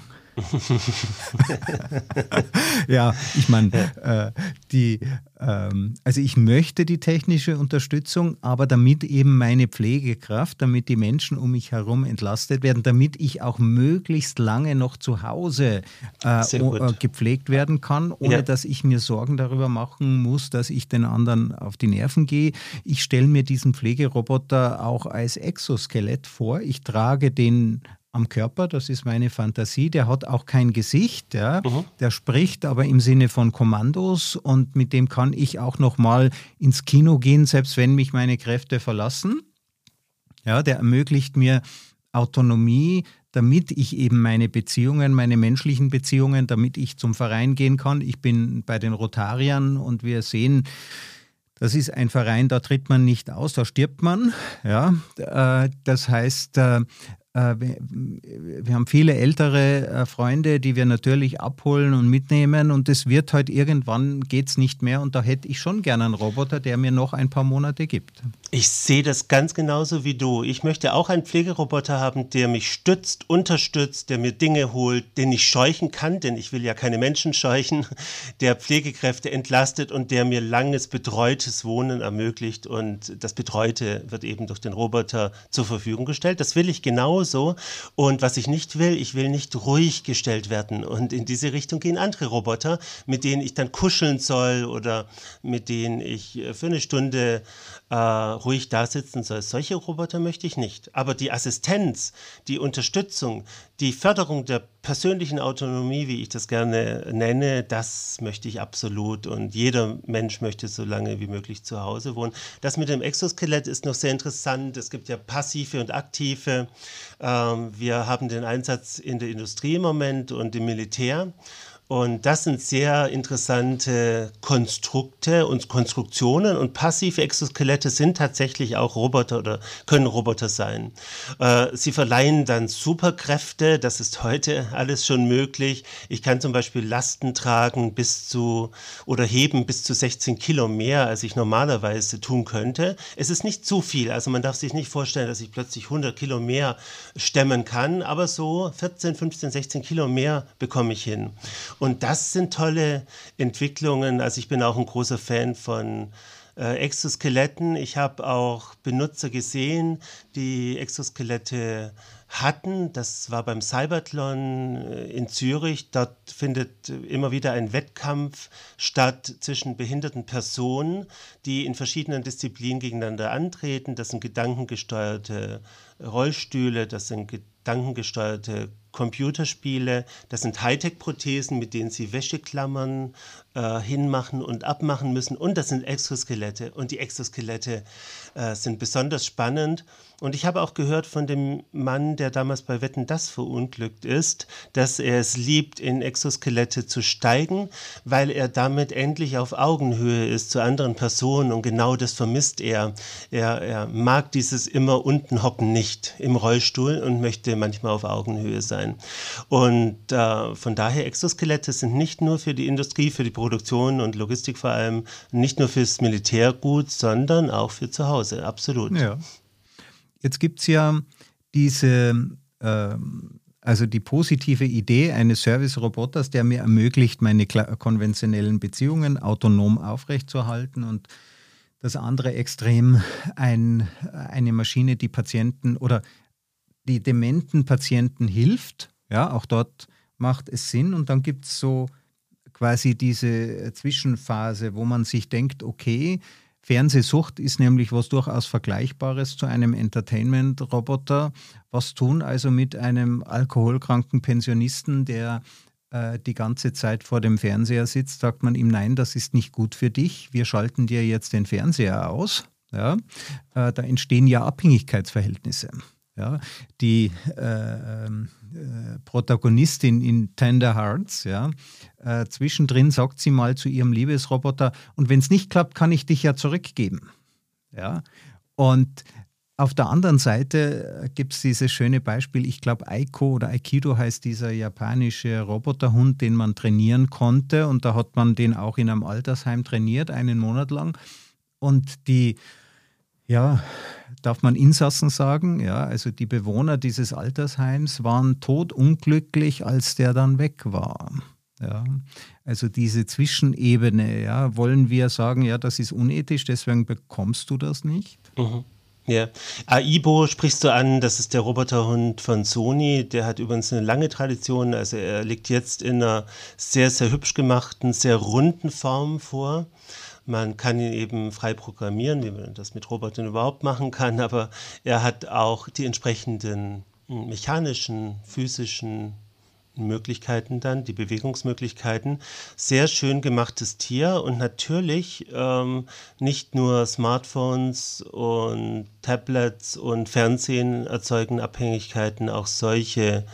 Ja, ich meine, äh, die, ähm, also ich möchte die technische Unterstützung, aber damit eben meine Pflegekraft, damit die Menschen um mich herum entlastet werden, damit ich auch möglichst lange noch zu Hause äh, äh, gepflegt werden kann, ohne ja. dass ich mir Sorgen darüber machen muss, dass ich den anderen auf die Nerven gehe. Ich stelle mir diesen Pflegeroboter auch als Exoskelett vor. Ich trage den am Körper, das ist meine Fantasie. Der hat auch kein Gesicht, ja. Mhm. der spricht aber im Sinne von Kommandos und mit dem kann ich auch noch mal ins Kino gehen, selbst wenn mich meine Kräfte verlassen. Ja, der ermöglicht mir Autonomie, damit ich eben meine Beziehungen, meine menschlichen Beziehungen, damit ich zum Verein gehen kann. Ich bin bei den Rotariern und wir sehen, das ist ein Verein, da tritt man nicht aus, da stirbt man. Ja, äh, das heißt, äh, wir, wir, haben viele ältere äh, Freunde, die wir natürlich abholen und mitnehmen und es wird halt irgendwann geht es nicht mehr und da hätte ich schon gerne einen Roboter, der mir noch ein paar Monate gibt. Ich sehe das ganz genauso wie du. Ich möchte auch einen Pflegeroboter haben, der mich stützt, unterstützt, der mir Dinge holt, den ich scheuchen kann, denn ich will ja keine Menschen scheuchen, der Pflegekräfte entlastet und der mir langes betreutes Wohnen ermöglicht und das Betreute wird eben durch den Roboter zur Verfügung gestellt. Das will ich genau genauso. Und was ich nicht will, ich will nicht ruhig gestellt werden. Und in diese Richtung gehen andere Roboter, mit denen ich dann kuscheln soll oder mit denen ich äh, für eine Stunde äh, ruhig da sitzen soll. Solche Roboter möchte ich nicht. Aber die Assistenz, die Unterstützung, die Förderung der persönlichen Autonomie, wie ich das gerne nenne, das möchte ich absolut. Und jeder Mensch möchte so lange wie möglich zu Hause wohnen. Das mit dem Exoskelett ist noch sehr interessant. Es gibt ja passive und aktive. Ähm, wir haben den Einsatz in der Industrie im Moment und im Militär. Und das sind sehr interessante Konstrukte und Konstruktionen und passive Exoskelette sind tatsächlich auch Roboter oder können Roboter sein. Äh, sie verleihen dann Superkräfte, das ist heute alles schon möglich. Ich kann zum Beispiel Lasten tragen bis zu oder heben bis zu 16 Kilo mehr, als ich normalerweise tun könnte. Es ist nicht zu viel, also man darf sich nicht vorstellen, dass ich plötzlich 100 Kilo mehr stemmen kann, aber so 14, 15, 16 Kilo mehr bekomme ich hin. Und das sind tolle Entwicklungen. Also ich bin auch ein großer Fan von äh, Exoskeletten. Ich habe auch Benutzer gesehen, die Exoskelette hatten. Das war beim Cyberthlon äh, in Zürich. Dort findet immer wieder ein Wettkampf statt zwischen behinderten Personen, die in verschiedenen Disziplinen gegeneinander antreten. Das sind gedankengesteuerte Rollstühle, das sind gedankengesteuerte Computerspiele, das sind Hightech-Prothesen, mit denen sie Wäscheklammern äh, hinmachen und abmachen müssen. Und das sind Exoskelette. Und die Exoskelette äh, sind besonders spannend. Und ich habe auch gehört von dem Mann, der damals bei Wetten das verunglückt ist, dass er es liebt, in Exoskelette zu steigen, weil er damit endlich auf Augenhöhe ist zu anderen Personen. Und genau das vermisst er. Er, er mag dieses immer unten hocken nicht im Rollstuhl und möchte manchmal auf Augenhöhe sein. Und äh, von daher, Exoskelette sind nicht nur für die Industrie, für die Produktion und Logistik vor allem, nicht nur fürs Militär gut, sondern auch für zu Hause. Absolut. Ja. Jetzt gibt es ja diese, äh, also die positive Idee eines Service-Roboters, der mir ermöglicht, meine konventionellen Beziehungen autonom aufrechtzuerhalten und das andere Extrem, ein, eine Maschine, die Patienten oder die dementen Patienten hilft. Ja, auch dort macht es Sinn. Und dann gibt es so quasi diese Zwischenphase, wo man sich denkt, okay, Fernsehsucht ist nämlich was durchaus Vergleichbares zu einem Entertainment-Roboter. Was tun also mit einem alkoholkranken Pensionisten, der äh, die ganze Zeit vor dem Fernseher sitzt? Sagt man ihm, nein, das ist nicht gut für dich. Wir schalten dir jetzt den Fernseher aus. Ja, äh, da entstehen ja Abhängigkeitsverhältnisse. Ja, die äh, ähm, äh, Protagonistin in Tender Hearts, ja, äh, zwischendrin sagt sie mal zu ihrem Liebesroboter, und wenn es nicht klappt, kann ich dich ja zurückgeben. Ja, und Auf der anderen Seite gibt es dieses schöne Beispiel, ich glaube Aiko oder Aikido heißt dieser japanische Roboterhund, den man trainieren konnte und da hat man den auch in einem Altersheim trainiert, einen Monat lang. Und die, ja, darf man Insassen sagen, ja, also die Bewohner dieses Altersheims waren todunglücklich, als der dann weg war. Ja, also diese Zwischenebene, ja, wollen wir sagen, ja, das ist unethisch, deswegen bekommst du das nicht? Mhm. Ja, Aibo sprichst du an, das ist der Roboterhund von Sony, der hat übrigens eine lange Tradition, also er liegt jetzt in einer sehr, sehr hübsch gemachten, sehr runden Form vor. Man kann ihn eben frei programmieren, wie man das mit Robotern überhaupt machen kann, aber er hat auch die entsprechenden mechanischen, physischen Möglichkeiten dann, die Bewegungsmöglichkeiten. Sehr schön gemachtes Tier und natürlich ähm, nicht nur Smartphones und Tablets und Fernsehen erzeugen Abhängigkeiten, auch solche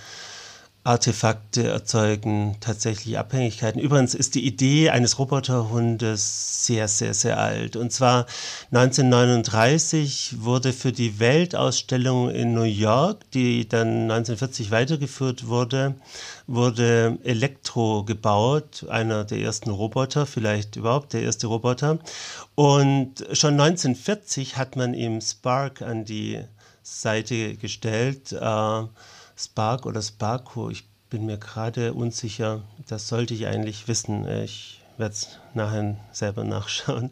Artefakte erzeugen tatsächlich Abhängigkeiten. Übrigens ist die Idee eines Roboterhundes sehr, sehr, sehr alt. Und zwar 1939 wurde für die Weltausstellung in New York, die dann 1940 weitergeführt wurde, wurde Elektro gebaut, einer der ersten Roboter, vielleicht überhaupt der erste Roboter. Und schon 1940 hat man ihm Spark an die Seite gestellt. Äh, Spark oder Sparko, ich bin mir gerade unsicher. Das sollte ich eigentlich wissen. Ich werde es nachher selber nachschauen.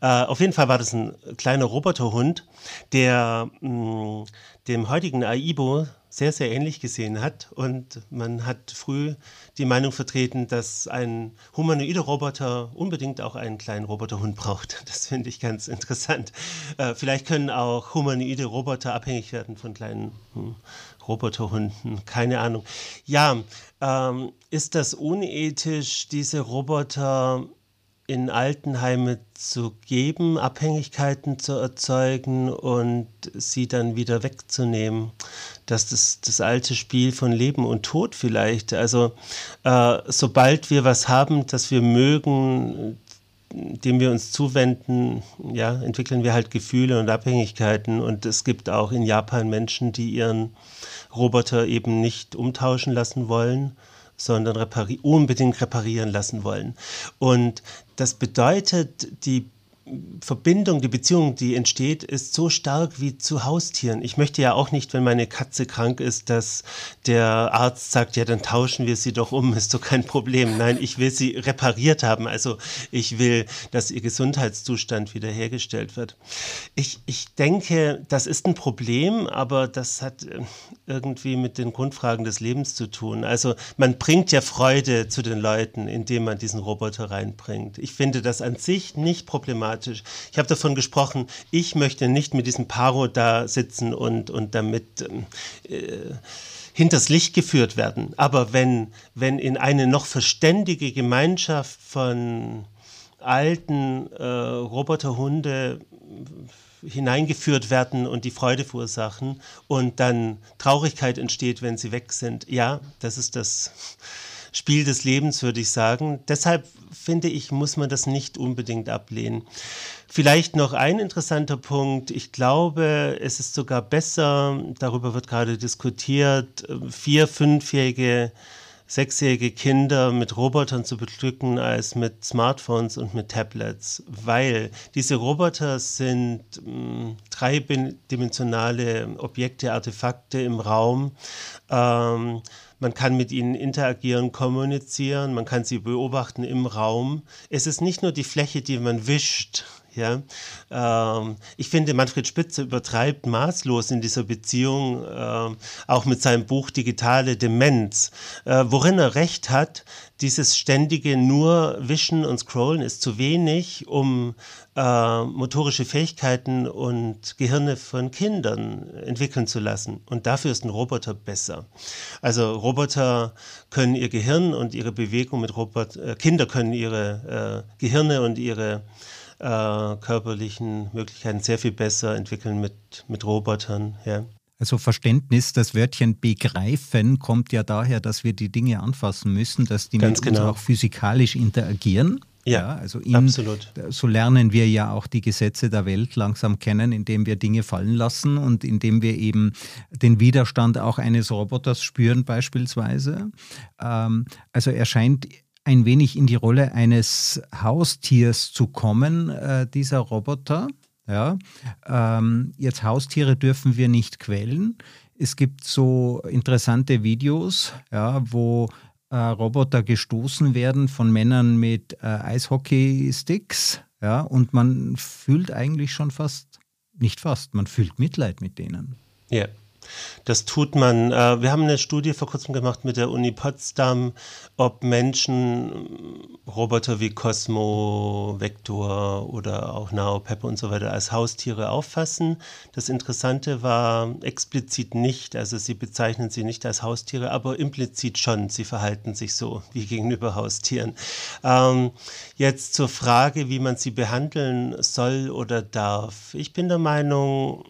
Äh, auf jeden Fall war das ein kleiner Roboterhund, der mh, mm, dem heutigen Aibo sehr, sehr ähnlich gesehen hat. Und man hat früh die Meinung vertreten, dass ein humanoider Roboter unbedingt auch einen kleinen Roboterhund braucht. Das finde ich ganz interessant. Äh, vielleicht können auch humanoide Roboter abhängig werden von kleinen hm, Roboterhunden. Keine Ahnung. Ja, ähm, ist das unethisch, diese Roboter in Altenheime zu geben, Abhängigkeiten zu erzeugen und sie dann wieder wegzunehmen. Das ist das alte Spiel von Leben und Tod vielleicht. Also äh, sobald wir was haben, das wir mögen, dem wir uns zuwenden, ja, entwickeln wir halt Gefühle und Abhängigkeiten. Und es gibt auch in Japan Menschen, die ihren Roboter eben nicht umtauschen lassen wollen, sondern repari unbedingt reparieren lassen wollen. Und das bedeutet, die Verbindung, die Beziehung, die entsteht, ist so stark wie zu Haustieren. Ich möchte ja auch nicht, wenn meine Katze krank ist, dass der Arzt sagt, ja, dann tauschen wir sie doch um, ist doch kein Problem. Nein, ich will sie repariert haben. Also ich will, dass ihr Gesundheitszustand wiederhergestellt wird. Ich, ich denke, das ist ein Problem, aber das hat äh, irgendwie mit den Grundfragen des Lebens zu tun. Also man bringt ja Freude zu den Leuten, indem man diesen Roboter reinbringt. Ich finde das an sich nicht problematisch problematisch. Ich habe davon gesprochen, ich möchte nicht mit diesem Paro da sitzen und, und damit ähm, äh, hinters Licht geführt werden. Aber wenn, wenn in eine noch verständige Gemeinschaft von alten äh, Roboterhunde hineingeführt werden und die Freude verursachen und dann Traurigkeit entsteht, wenn sie weg sind. Ja, das ist das Spiel des Lebens, würde ich sagen. Deshalb finde ich, muss man das nicht unbedingt ablehnen. Vielleicht noch ein interessanter Punkt. Ich glaube, es ist sogar besser, darüber wird gerade diskutiert, vier, fünfjährige, sechsjährige Kinder mit Robotern zu beglücken als mit Smartphones und mit Tablets, weil diese Roboter sind mh, hm, dreidimensionale Objekte, Artefakte im Raum. Ähm, man kann mit ihnen interagieren, kommunizieren, man kann sie beobachten im Raum. Es ist nicht nur die Fläche, die man wischt, ja, ähm, ich finde, Manfred Spitzer übertreibt maßlos in dieser Beziehung, äh, auch mit seinem Buch Digitale Demenz. Äh, worin er recht hat, dieses ständige nur Wischen und Scrollen ist zu wenig, um äh, motorische Fähigkeiten und Gehirne von Kindern entwickeln zu lassen. Und dafür ist ein Roboter besser. Also Roboter können ihr Gehirn und ihre Bewegung mit Roboter, äh, Kinder können ihre äh, Gehirne und ihre äh, körperlichen Möglichkeiten sehr viel besser entwickeln mit, mit Robotern. Ja. Also Verständnis, das Wörtchen begreifen kommt ja daher, dass wir die Dinge anfassen müssen, dass die Ganz mit genau. uns auch physikalisch interagieren. Ja, ja also ihn, absolut. So lernen wir ja auch die Gesetze der Welt langsam kennen, indem wir Dinge fallen lassen und indem wir eben den Widerstand auch eines Roboters spüren beispielsweise. Ähm, also er scheint ein wenig in die Rolle eines Haustiers zu kommen, äh, dieser Roboter. Ja, ähm, jetzt Haustiere dürfen wir nicht quälen. Es gibt so interessante Videos, ja, wo äh, Roboter gestoßen werden von Männern mit äh, Eishockey-Sticks. Ja, und man fühlt eigentlich schon fast, nicht fast, man fühlt Mitleid mit denen. Ja. Das tut man. Äh, wir haben eine Studie vor kurzem gemacht mit der Uni Potsdam, ob Menschen Roboter wie Cosmo, Vector oder auch Nao, Pepper und so weiter als Haustiere auffassen. Das Interessante war explizit nicht, also sie bezeichnen sie nicht als Haustiere, aber implizit schon. Sie verhalten sich so wie gegenüber Haustieren. Ähm, jetzt zur Frage, wie man sie behandeln soll oder darf. Ich bin der Meinung,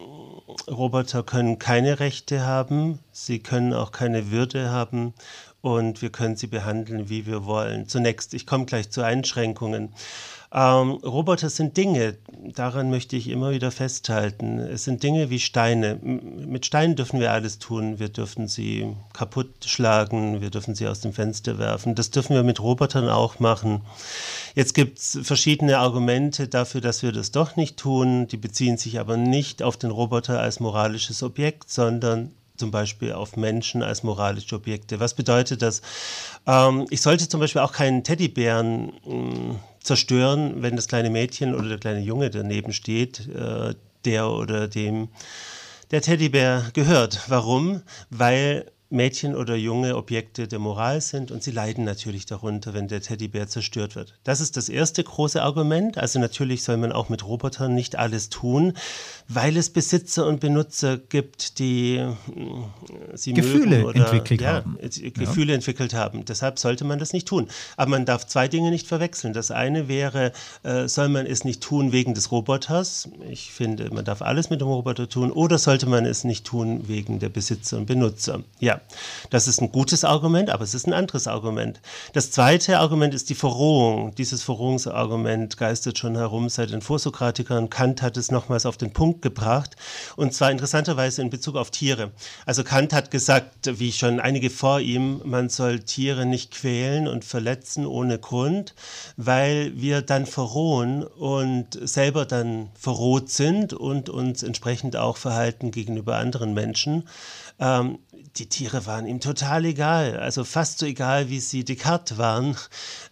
Roboter können keine Rechte haben, sie können auch keine Würde haben und wir können sie behandeln, wie wir wollen. Zunächst, ich komme gleich zu Einschränkungen. Ähm, Roboter sind Dinge, daran möchte ich immer wieder festhalten. Es sind Dinge wie Steine. Mit Steinen dürfen wir alles tun. Wir dürfen sie kaputt schlagen, wir dürfen sie aus dem Fenster werfen. Das dürfen wir mit Robotern auch machen. Jetzt gibt es verschiedene Argumente dafür, dass wir das doch nicht tun. Die beziehen sich aber nicht auf den Roboter als moralisches Objekt, sondern zum Beispiel auf Menschen als moralische Objekte. Was bedeutet das? Ähm, ich sollte zum Beispiel auch keinen Teddybären äh, zerstören, wenn das kleine Mädchen oder der kleine Junge daneben steht, äh, der oder dem der Teddybär gehört. Warum? Weil Mädchen oder junge Objekte der Moral sind und sie leiden natürlich darunter, wenn der Teddybär zerstört wird. Das ist das erste große Argument. Also natürlich soll man auch mit Robotern nicht alles tun, weil es Besitzer und Benutzer gibt, die äh, sie Gefühle mögen oder, entwickelt ja, haben. Gefühle ja. entwickelt haben. Deshalb sollte man das nicht tun. Aber man darf zwei Dinge nicht verwechseln. Das eine wäre, äh, soll man es nicht tun wegen des Roboters? Ich finde, man darf alles mit dem Roboter tun. Oder sollte man es nicht tun wegen der Besitzer und Benutzer? Ja, das ist ein gutes Argument, aber es ist ein anderes Argument. Das zweite Argument ist die Verrohung. Dieses Verrohungsargument geistert schon herum seit den Vorsokratikern. Kant hat es nochmals auf den Punkt gebracht und zwar interessanterweise in Bezug auf Tiere. Also Kant hat gesagt, wie schon einige vor ihm, man soll Tiere nicht quälen und verletzen ohne Grund, weil wir dann verrohen und selber dann verroht sind und uns entsprechend auch verhalten gegenüber anderen Menschen. Ähm, die Tiere waren ihm total egal, also fast so egal, wie sie Descartes waren,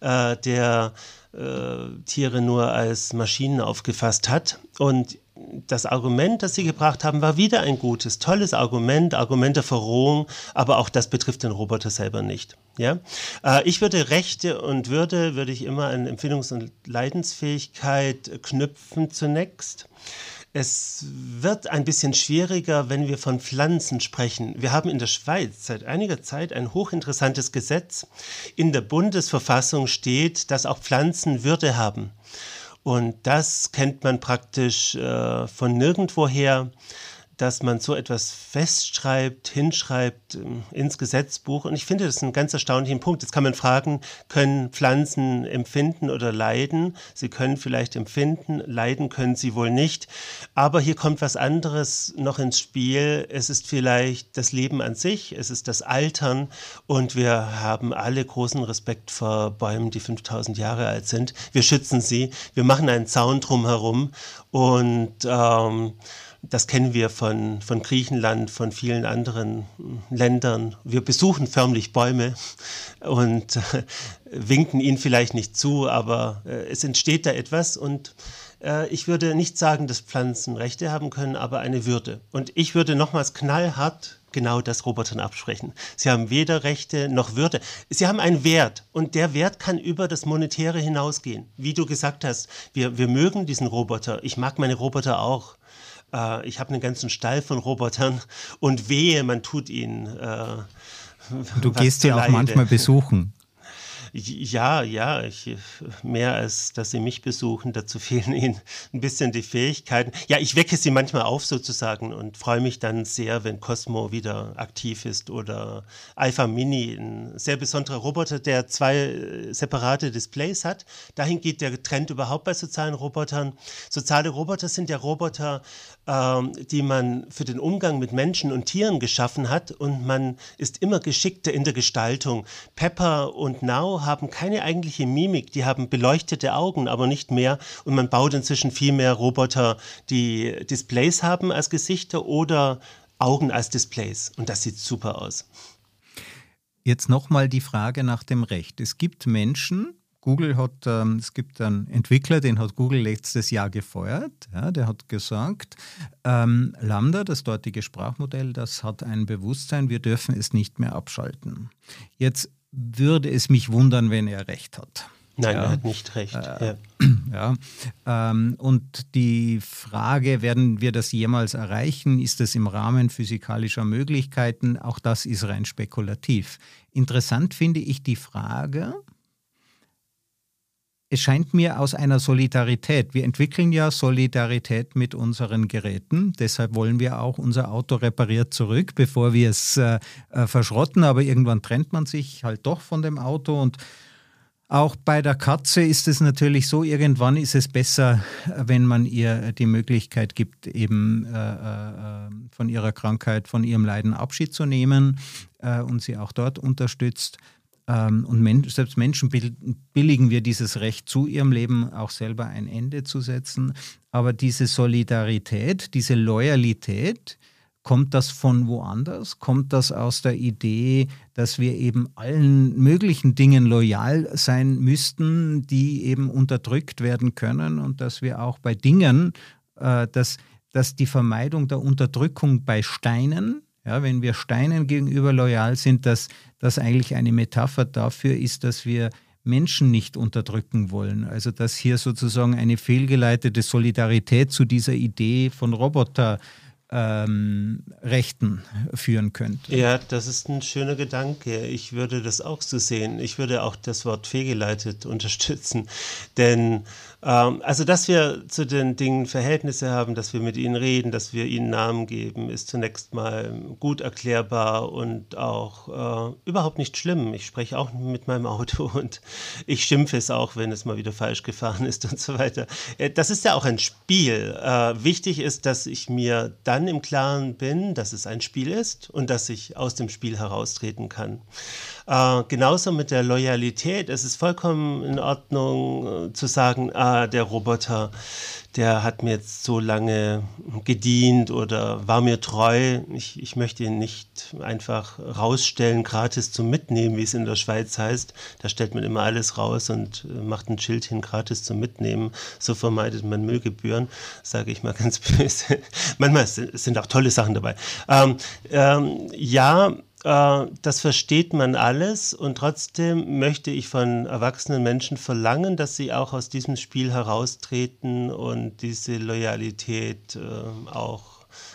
äh, der äh, Tiere nur als Maschinen aufgefasst hat. Und das Argument, das Sie gebracht haben, war wieder ein gutes, tolles Argument, Argument der Verrohung, aber auch das betrifft den Roboter selber nicht. Ja? Äh, ich würde Rechte und Würde, würde ich immer an Empfindungs- und Leidensfähigkeit knüpfen zunächst. Es wird ein bisschen schwieriger, wenn wir von Pflanzen sprechen. Wir haben in der Schweiz seit einiger Zeit ein hochinteressantes Gesetz. In der Bundesverfassung steht, dass auch Pflanzen Würde haben. Und das kennt man praktisch äh, von nirgendwoher dass man so etwas festschreibt, hinschreibt ähm, ins Gesetzbuch. Und ich finde das einen ganz erstaunlichen Punkt. Jetzt kann man fragen, können Pflanzen empfinden oder leiden? Sie können vielleicht empfinden, leiden können sie wohl nicht. Aber hier kommt was anderes noch ins Spiel. Es ist vielleicht das Leben an sich, es ist das Altern. Und wir haben alle großen Respekt vor Bäumen, die 5000 Jahre alt sind. Wir schützen sie, wir machen einen Zaun drumherum. Und ähm, das kennen wir von, von Griechenland, von vielen anderen Ländern. Wir besuchen förmlich Bäume und äh, winken ihnen vielleicht nicht zu, aber äh, es entsteht da etwas und äh, ich würde nicht sagen, dass Pflanzen Rechte haben können, aber eine Würde. Und ich würde nochmals knallhart genau das Robotern absprechen. Sie haben weder Rechte noch Würde. Sie haben einen Wert und der Wert kann über das Monetäre hinausgehen. Wie du gesagt hast, wir, wir mögen diesen Roboter. Ich mag meine Roboter auch. Äh, ich habe einen ganzen Stall von Robotern und wehe, man tut ihnen. Äh, du gehst sie auch manchmal besuchen. Ja, ja, ich, mehr als dass sie mich besuchen, dazu fehlen ihnen ein bisschen die Fähigkeiten. Ja, ich wecke sie manchmal auf sozusagen und freue mich dann sehr, wenn Cosmo wieder aktiv ist oder Alpha Mini, ein sehr besonderer Roboter, der zwei äh, separate Displays hat. Dahin geht der Trend überhaupt bei sozialen Robotern. Soziale Roboter sind ja Roboter, ähm, die man für den Umgang mit Menschen und Tieren geschaffen hat und man ist immer geschickter in der Gestaltung. Pepper und Now haben keine eigentliche Mimik, die haben beleuchtete Augen, aber nicht mehr und man baut inzwischen viel mehr Roboter, die Displays haben als Gesichter oder Augen als Displays und das sieht super aus. Jetzt nochmal die Frage nach dem Recht. Es gibt Menschen, Google hat, ähm, es gibt einen Entwickler, den hat Google letztes Jahr gefeuert. Ja, der hat gesagt, ähm, Lambda, das dortige Sprachmodell, das hat ein Bewusstsein, wir dürfen es nicht mehr abschalten. Jetzt würde es mich wundern, wenn er recht hat. Nein, ja. er hat nicht recht. Äh, ja. Ähm, und die Frage, werden wir das jemals erreichen? Ist das im Rahmen physikalischer Möglichkeiten? Auch das ist rein spekulativ. Interessant finde ich die Frage, es scheint mir aus einer Solidarität, wir entwickeln ja Solidarität mit unseren Geräten, deshalb wollen wir auch unser Auto repariert zurück, bevor wir es äh, äh, verschrotten, aber irgendwann trennt man sich halt doch von dem Auto. Und auch bei der Katze ist es natürlich so, irgendwann ist es besser, wenn man ihr die Möglichkeit gibt, eben äh, äh, von ihrer Krankheit, von ihrem Leiden Abschied zu nehmen äh, und sie auch dort unterstützt. Ähm, und men selbst Menschen billigen wir dieses Recht zu, ihrem Leben auch selber ein Ende zu setzen. Aber diese Solidarität, diese Loyalität, kommt das von woanders? Kommt das aus der Idee, dass wir eben allen möglichen Dingen loyal sein müssten, die eben unterdrückt werden können und dass wir auch bei Dingen, äh, dass, dass die Vermeidung der Unterdrückung bei Steinen, ja, wenn wir Steinen gegenüber loyal sind, dass das eigentlich eine Metapher dafür ist, dass wir Menschen nicht unterdrücken wollen. Also dass hier sozusagen eine fehlgeleitete Solidarität zu dieser Idee von Roboter ähm, Rechten führen könnte. Ja, das ist ein schöner Gedanke. Ich würde das auch so sehen. Ich würde auch das Wort fehlgeleitet unterstützen. Denn also, dass wir zu den Dingen Verhältnisse haben, dass wir mit ihnen reden, dass wir ihnen Namen geben, ist zunächst mal gut erklärbar und auch äh, überhaupt nicht schlimm. Ich spreche auch mit meinem Auto und ich schimpfe es auch, wenn es mal wieder falsch gefahren ist und so weiter. Äh, das ist ja auch ein Spiel. Äh, wichtig ist, dass ich mir dann im Klaren bin, dass es ein Spiel ist und dass ich aus dem Spiel heraustreten kann. Äh, genauso mit der Loyalität. Es ist vollkommen in Ordnung äh, zu sagen, ah, der Roboter, der hat mir jetzt so lange gedient oder war mir treu. Ich, ich möchte ihn nicht einfach rausstellen, gratis zum Mitnehmen, wie es in der Schweiz heißt. Da stellt man immer alles raus und äh, macht ein Schild hin, gratis zum Mitnehmen. So vermeidet man Müllgebühren, sage ich mal ganz böse. Manchmal sind auch tolle Sachen dabei. Ähm, ähm, ja, äh, das versteht man alles und trotzdem möchte ich von erwachsenen Menschen verlangen, dass sie auch aus diesem Spiel heraustreten und diese Loyalität äh, auch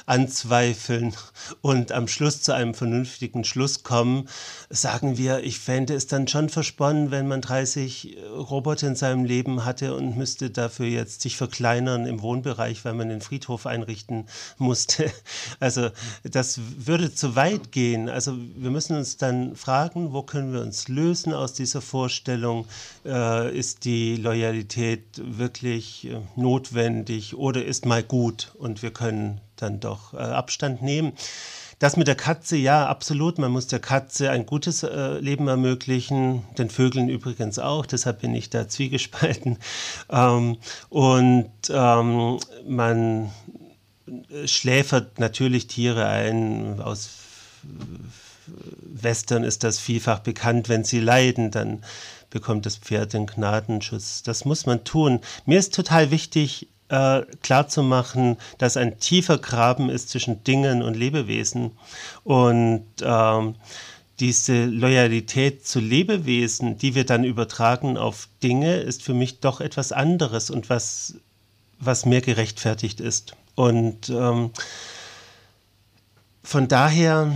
anzweifeln und am Schluss zu einem vernünftigen Schluss kommen, sagen wir, ich fände es dann schon versponnen, wenn man 30 Roboter in seinem Leben hatte und müsste dafür jetzt sich verkleinern im Wohnbereich, weil man den Friedhof einrichten musste. Also das würde zu weit gehen. Also wir müssen uns dann fragen, wo können wir uns lösen aus dieser Vorstellung? Äh, ist die Loyalität wirklich äh, notwendig oder ist mal gut und wir können dann doch äh, Abstand nehmen. Das mit der Katze, ja, absolut. Man muss der Katze ein gutes äh, Leben ermöglichen, den Vögeln übrigens auch. Deshalb bin ich da zwiegespalten. Ähm, und ähm, man schläfert natürlich Tiere ein. Aus Western ist das vielfach bekannt. Wenn sie leiden, dann bekommt das Pferd den Gnadenschutz. Das muss man tun. Mir ist total wichtig, äh, klarzumachen, dass ein tiefer Graben ist zwischen Dingen und Lebewesen. Und ähm, diese Loyalität zu Lebewesen, die wir dann übertragen auf Dinge, ist für mich doch etwas anderes und was, was mehr gerechtfertigt ist. Und ähm, von daher,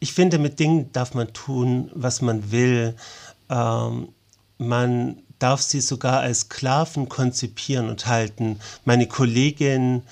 ich finde, mit Dingen darf man tun, was man will. ähm, man darf sie sogar als Sklaven konzipieren und halten. Meine Kollegin,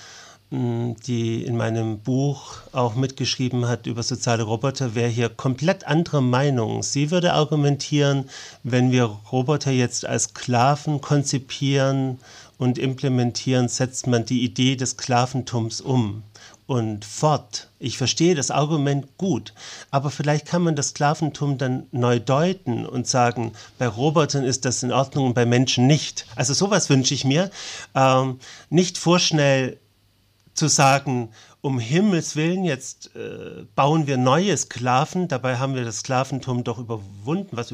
hm, die in meinem Buch auch mitgeschrieben hat über soziale Roboter, wäre hier komplett anderer Meinung. Sie würde argumentieren, wenn wir Roboter jetzt als Sklaven konzipieren und implementieren, setzt man die Idee des Sklaventums um und fort. Ich verstehe das Argument gut, aber vielleicht kann man das Sklaventum dann neu deuten und sagen, bei Robotern ist das in Ordnung und bei Menschen nicht. Also sowas wünsche ich mir. Ähm, nicht vorschnell zu sagen, um Himmels Willen, jetzt äh, bauen wir neue Sklaven, dabei haben wir das Sklaventum doch überwunden, was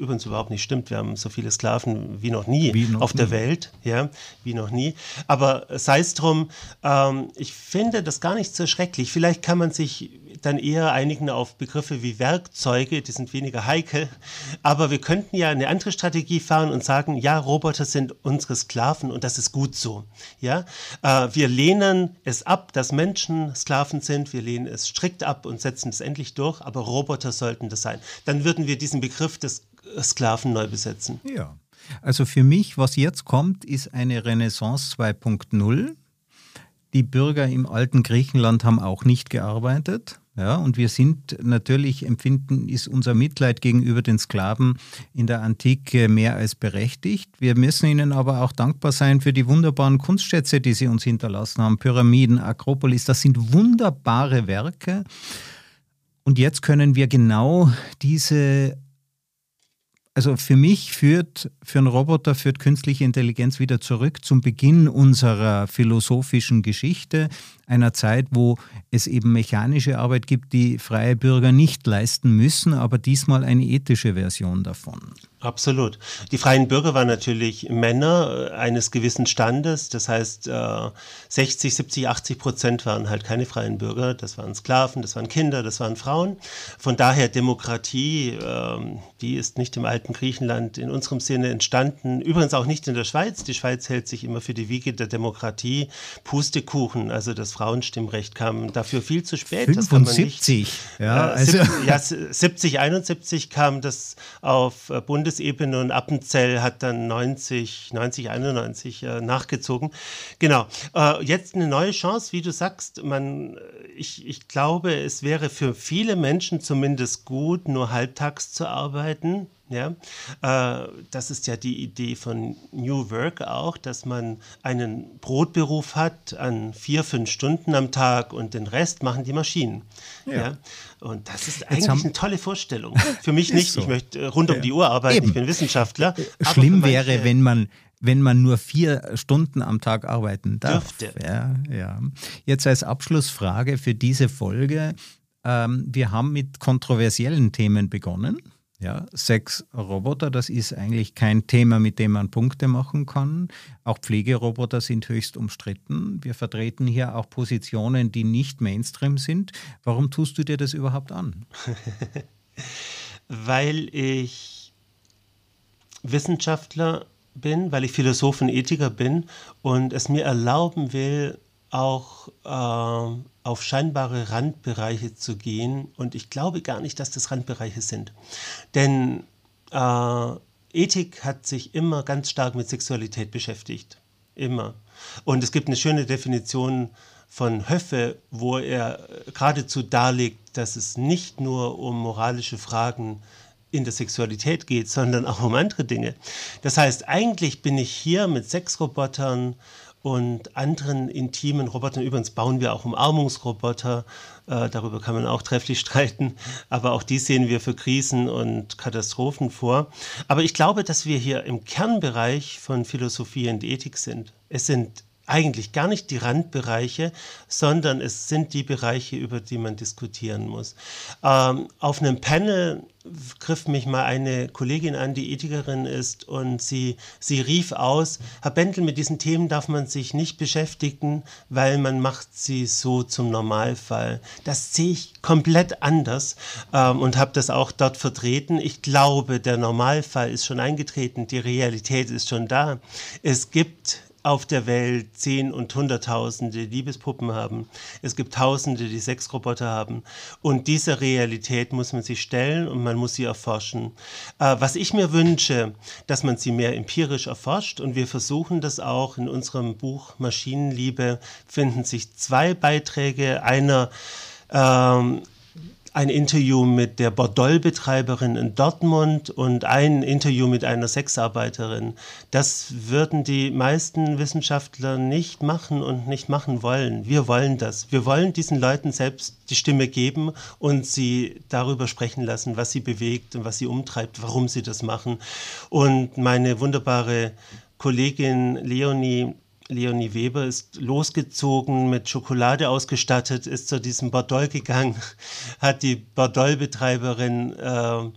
übrigens überhaupt nicht stimmt. Wir haben so viele Sklaven wie noch nie wie noch auf nie. der Welt, ja, wie noch nie. Aber sei es drum, ähm, ich finde das gar nicht so schrecklich. Vielleicht kann man sich dann eher einigen auf Begriffe wie Werkzeuge, die sind weniger heikel. Aber wir könnten ja eine andere Strategie fahren und sagen, ja, Roboter sind unsere Sklaven und das ist gut so. Ja, äh, wir lehnen es ab, dass Menschen Sklaven sind. Wir lehnen es strikt ab und setzen es endlich durch. Aber Roboter sollten das sein. Dann würden wir diesen Begriff des Sklaven neu besetzen. Ja. Also für mich, was jetzt kommt, ist eine Renaissance 2.0. Die Bürger im alten Griechenland haben auch nicht gearbeitet. Ja, und wir sind natürlich, empfinden, ist unser Mitleid gegenüber den Sklaven in der Antike mehr als berechtigt. Wir müssen ihnen aber auch dankbar sein für die wunderbaren Kunstschätze, die sie uns hinterlassen haben. Pyramiden, Akropolis, das sind wunderbare Werke. Und jetzt können wir genau diese also für mich führt, für einen Roboter führt künstliche Intelligenz wieder zurück zum Beginn unserer philosophischen Geschichte, einer Zeit, wo es eben mechanische Arbeit gibt, die freie Bürger nicht leisten müssen, aber diesmal eine ethische Version davon. Absolut. Die freien Bürger waren natürlich Männer äh, eines gewissen Standes. Das heißt, 60, 70, 80 Prozent waren halt keine freien Bürger. Das waren Sklaven, das waren Kinder, das waren Frauen. Von daher Demokratie, ähm, die ist nicht im alten Griechenland in unserem Sinne entstanden. Übrigens auch nicht in der Schweiz. Die Schweiz hält sich immer für die Wiege der Demokratie. Pustekuchen, also das Frauenstimmrecht kam dafür viel zu spät. 75, ja, also. ja, 70, 71 kam das auf äh, Bundes Bundesebene und Appenzell hat dann 90, 90, 91 äh, nachgezogen. Genau. Äh, jetzt eine neue Chance, wie du sagst. Man, ich, ich glaube, es wäre für viele Menschen zumindest gut, nur halbtags zu arbeiten. Ja, äh, das ist ja die Idee von New Work auch, dass man einen Brotberuf hat an vier, fünf Stunden am Tag und den Rest machen die Maschinen. Ja. ja? Und das ist eigentlich eine tolle Vorstellung. Für mich nicht. So. Ich möchte äh, rund um ja. die Uhr arbeiten. Eben. Ich bin Wissenschaftler. Schlimm wäre, wenn man wenn man nur vier Stunden am Tag arbeiten darf. Dürfte. Ja, ja. Jetzt als Abschlussfrage für diese Folge. Ähm, wir haben mit kontroversiellen Themen begonnen. Ja, Sexroboter, das ist eigentlich kein Thema, mit dem man Punkte machen kann. Auch Pflegeroboter sind höchst umstritten. Wir vertreten hier auch Positionen, die nicht Mainstream sind. Warum tust du dir das überhaupt an? weil ich Wissenschaftler bin, weil ich Philosoph und Ethiker bin und es mir erlauben will, auch äh, auf scheinbare Randbereiche zu gehen. Und ich glaube gar nicht, dass das Randbereiche sind. Denn äh, Ethik hat sich immer ganz stark mit Sexualität beschäftigt. Immer. Und es gibt eine schöne Definition von Höffe, wo er geradezu darlegt, dass es nicht nur um moralische Fragen in der Sexualität geht, sondern auch um andere Dinge. Das heißt, eigentlich bin ich hier mit Sexrobotern und anderen intimen Robotern. Übrigens bauen wir auch Umarmungsroboter. Äh, darüber kann man auch trefflich streiten. Aber auch die sehen wir für Krisen und Katastrophen vor. Aber ich glaube, dass wir hier im Kernbereich von Philosophie und Ethik sind. Es sind eigentlich gar nicht die Randbereiche, sondern es sind die Bereiche, über die man diskutieren muss. Ähm, auf einem Panel griff mich mal eine Kollegin an, die Ethikerin ist, und sie, sie rief aus, Herr Bendel, mit diesen Themen darf man sich nicht beschäftigen, weil man macht sie so zum Normalfall. Das sehe ich komplett anders ähm, und habe das auch dort vertreten. Ich glaube, der Normalfall ist schon eingetreten, die Realität ist schon da. Es gibt auf der Welt Zehn- und Hunderttausende Liebespuppen haben. Es gibt Tausende, die Sexroboter haben. Und dieser Realität muss man sich stellen und man muss sie erforschen. Äh, was ich mir wünsche, dass man sie mehr empirisch erforscht und wir versuchen das auch in unserem Buch Maschinenliebe, finden sich zwei Beiträge. Einer ähm, ein Interview mit der Bordollbetreiberin in Dortmund und ein Interview mit einer Sexarbeiterin. Das würden die meisten Wissenschaftler nicht machen und nicht machen wollen. Wir wollen das. Wir wollen diesen Leuten selbst die Stimme geben und sie darüber sprechen lassen, was sie bewegt und was sie umtreibt, warum sie das machen. Und meine wunderbare Kollegin Leonie Leonie Weber ist losgezogen, mit Schokolade ausgestattet, ist zu diesem Bordell gegangen, hat die Bordellbetreiberin äh,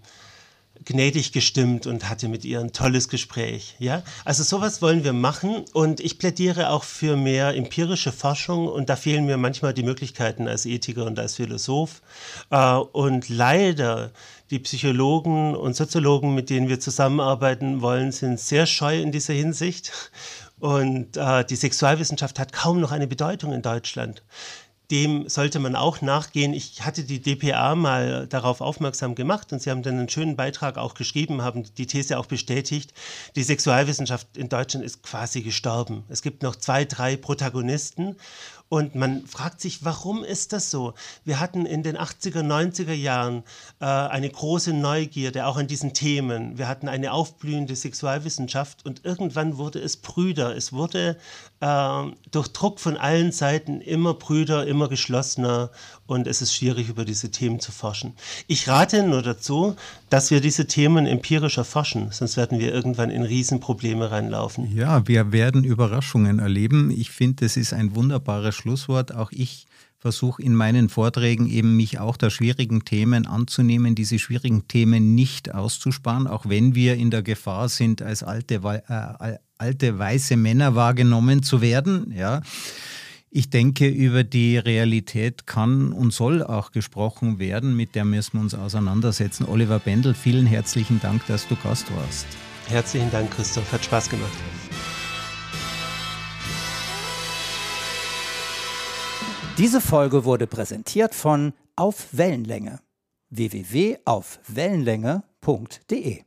gnädig gestimmt und hatte mit ihr ein tolles Gespräch. Ja? Also sowas wollen wir machen und ich plädiere auch für mehr empirische Forschung und da fehlen mir manchmal die Möglichkeiten als Ethiker und als Philosoph. Äh, und leider die Psychologen und Soziologen, mit denen wir zusammenarbeiten wollen, sind sehr scheu in dieser Hinsicht und äh, die Sexualwissenschaft hat kaum noch eine Bedeutung in Deutschland. Dem sollte man auch nachgehen. Ich hatte die DPA mal darauf aufmerksam gemacht und sie haben dann einen schönen Beitrag auch geschrieben, haben die These auch bestätigt. Die Sexualwissenschaft in Deutschland ist quasi gestorben. Es gibt noch zwei, drei Protagonisten und man fragt sich, warum ist das so? Wir hatten in den 80er, 90er Jahren äh, eine große Neugierde auch an diesen Themen. Wir hatten eine aufblühende Sexualwissenschaft und irgendwann wurde es Brüder. Es wurde äh, durch Druck von allen Seiten immer Brüder, immer geschlossener und es ist schwierig, über diese Themen zu forschen. Ich rate nur dazu, dass wir diese Themen empirisch erforschen, sonst werden wir irgendwann in Riesenprobleme reinlaufen. Ja, wir werden Überraschungen erleben. Ich finde, es ist ein wunderbares Schlusswort. Auch ich versuche in meinen Vorträgen eben mich auch der schwierigen Themen anzunehmen, diese schwierigen Themen nicht auszusparen, auch wenn wir in der Gefahr sind, als alte, äh, alte weiße Männer wahrgenommen zu werden. Ja. Ich denke, über die Realität kann und soll auch gesprochen werden, mit der müssen wir uns auseinandersetzen. Oliver Bendel, vielen herzlichen Dank, dass du Gast warst. Herzlichen Dank, Christoph, hat Spaß gemacht. Diese Folge wurde präsentiert von Auf Wellenlänge www.aufwellenlänge.de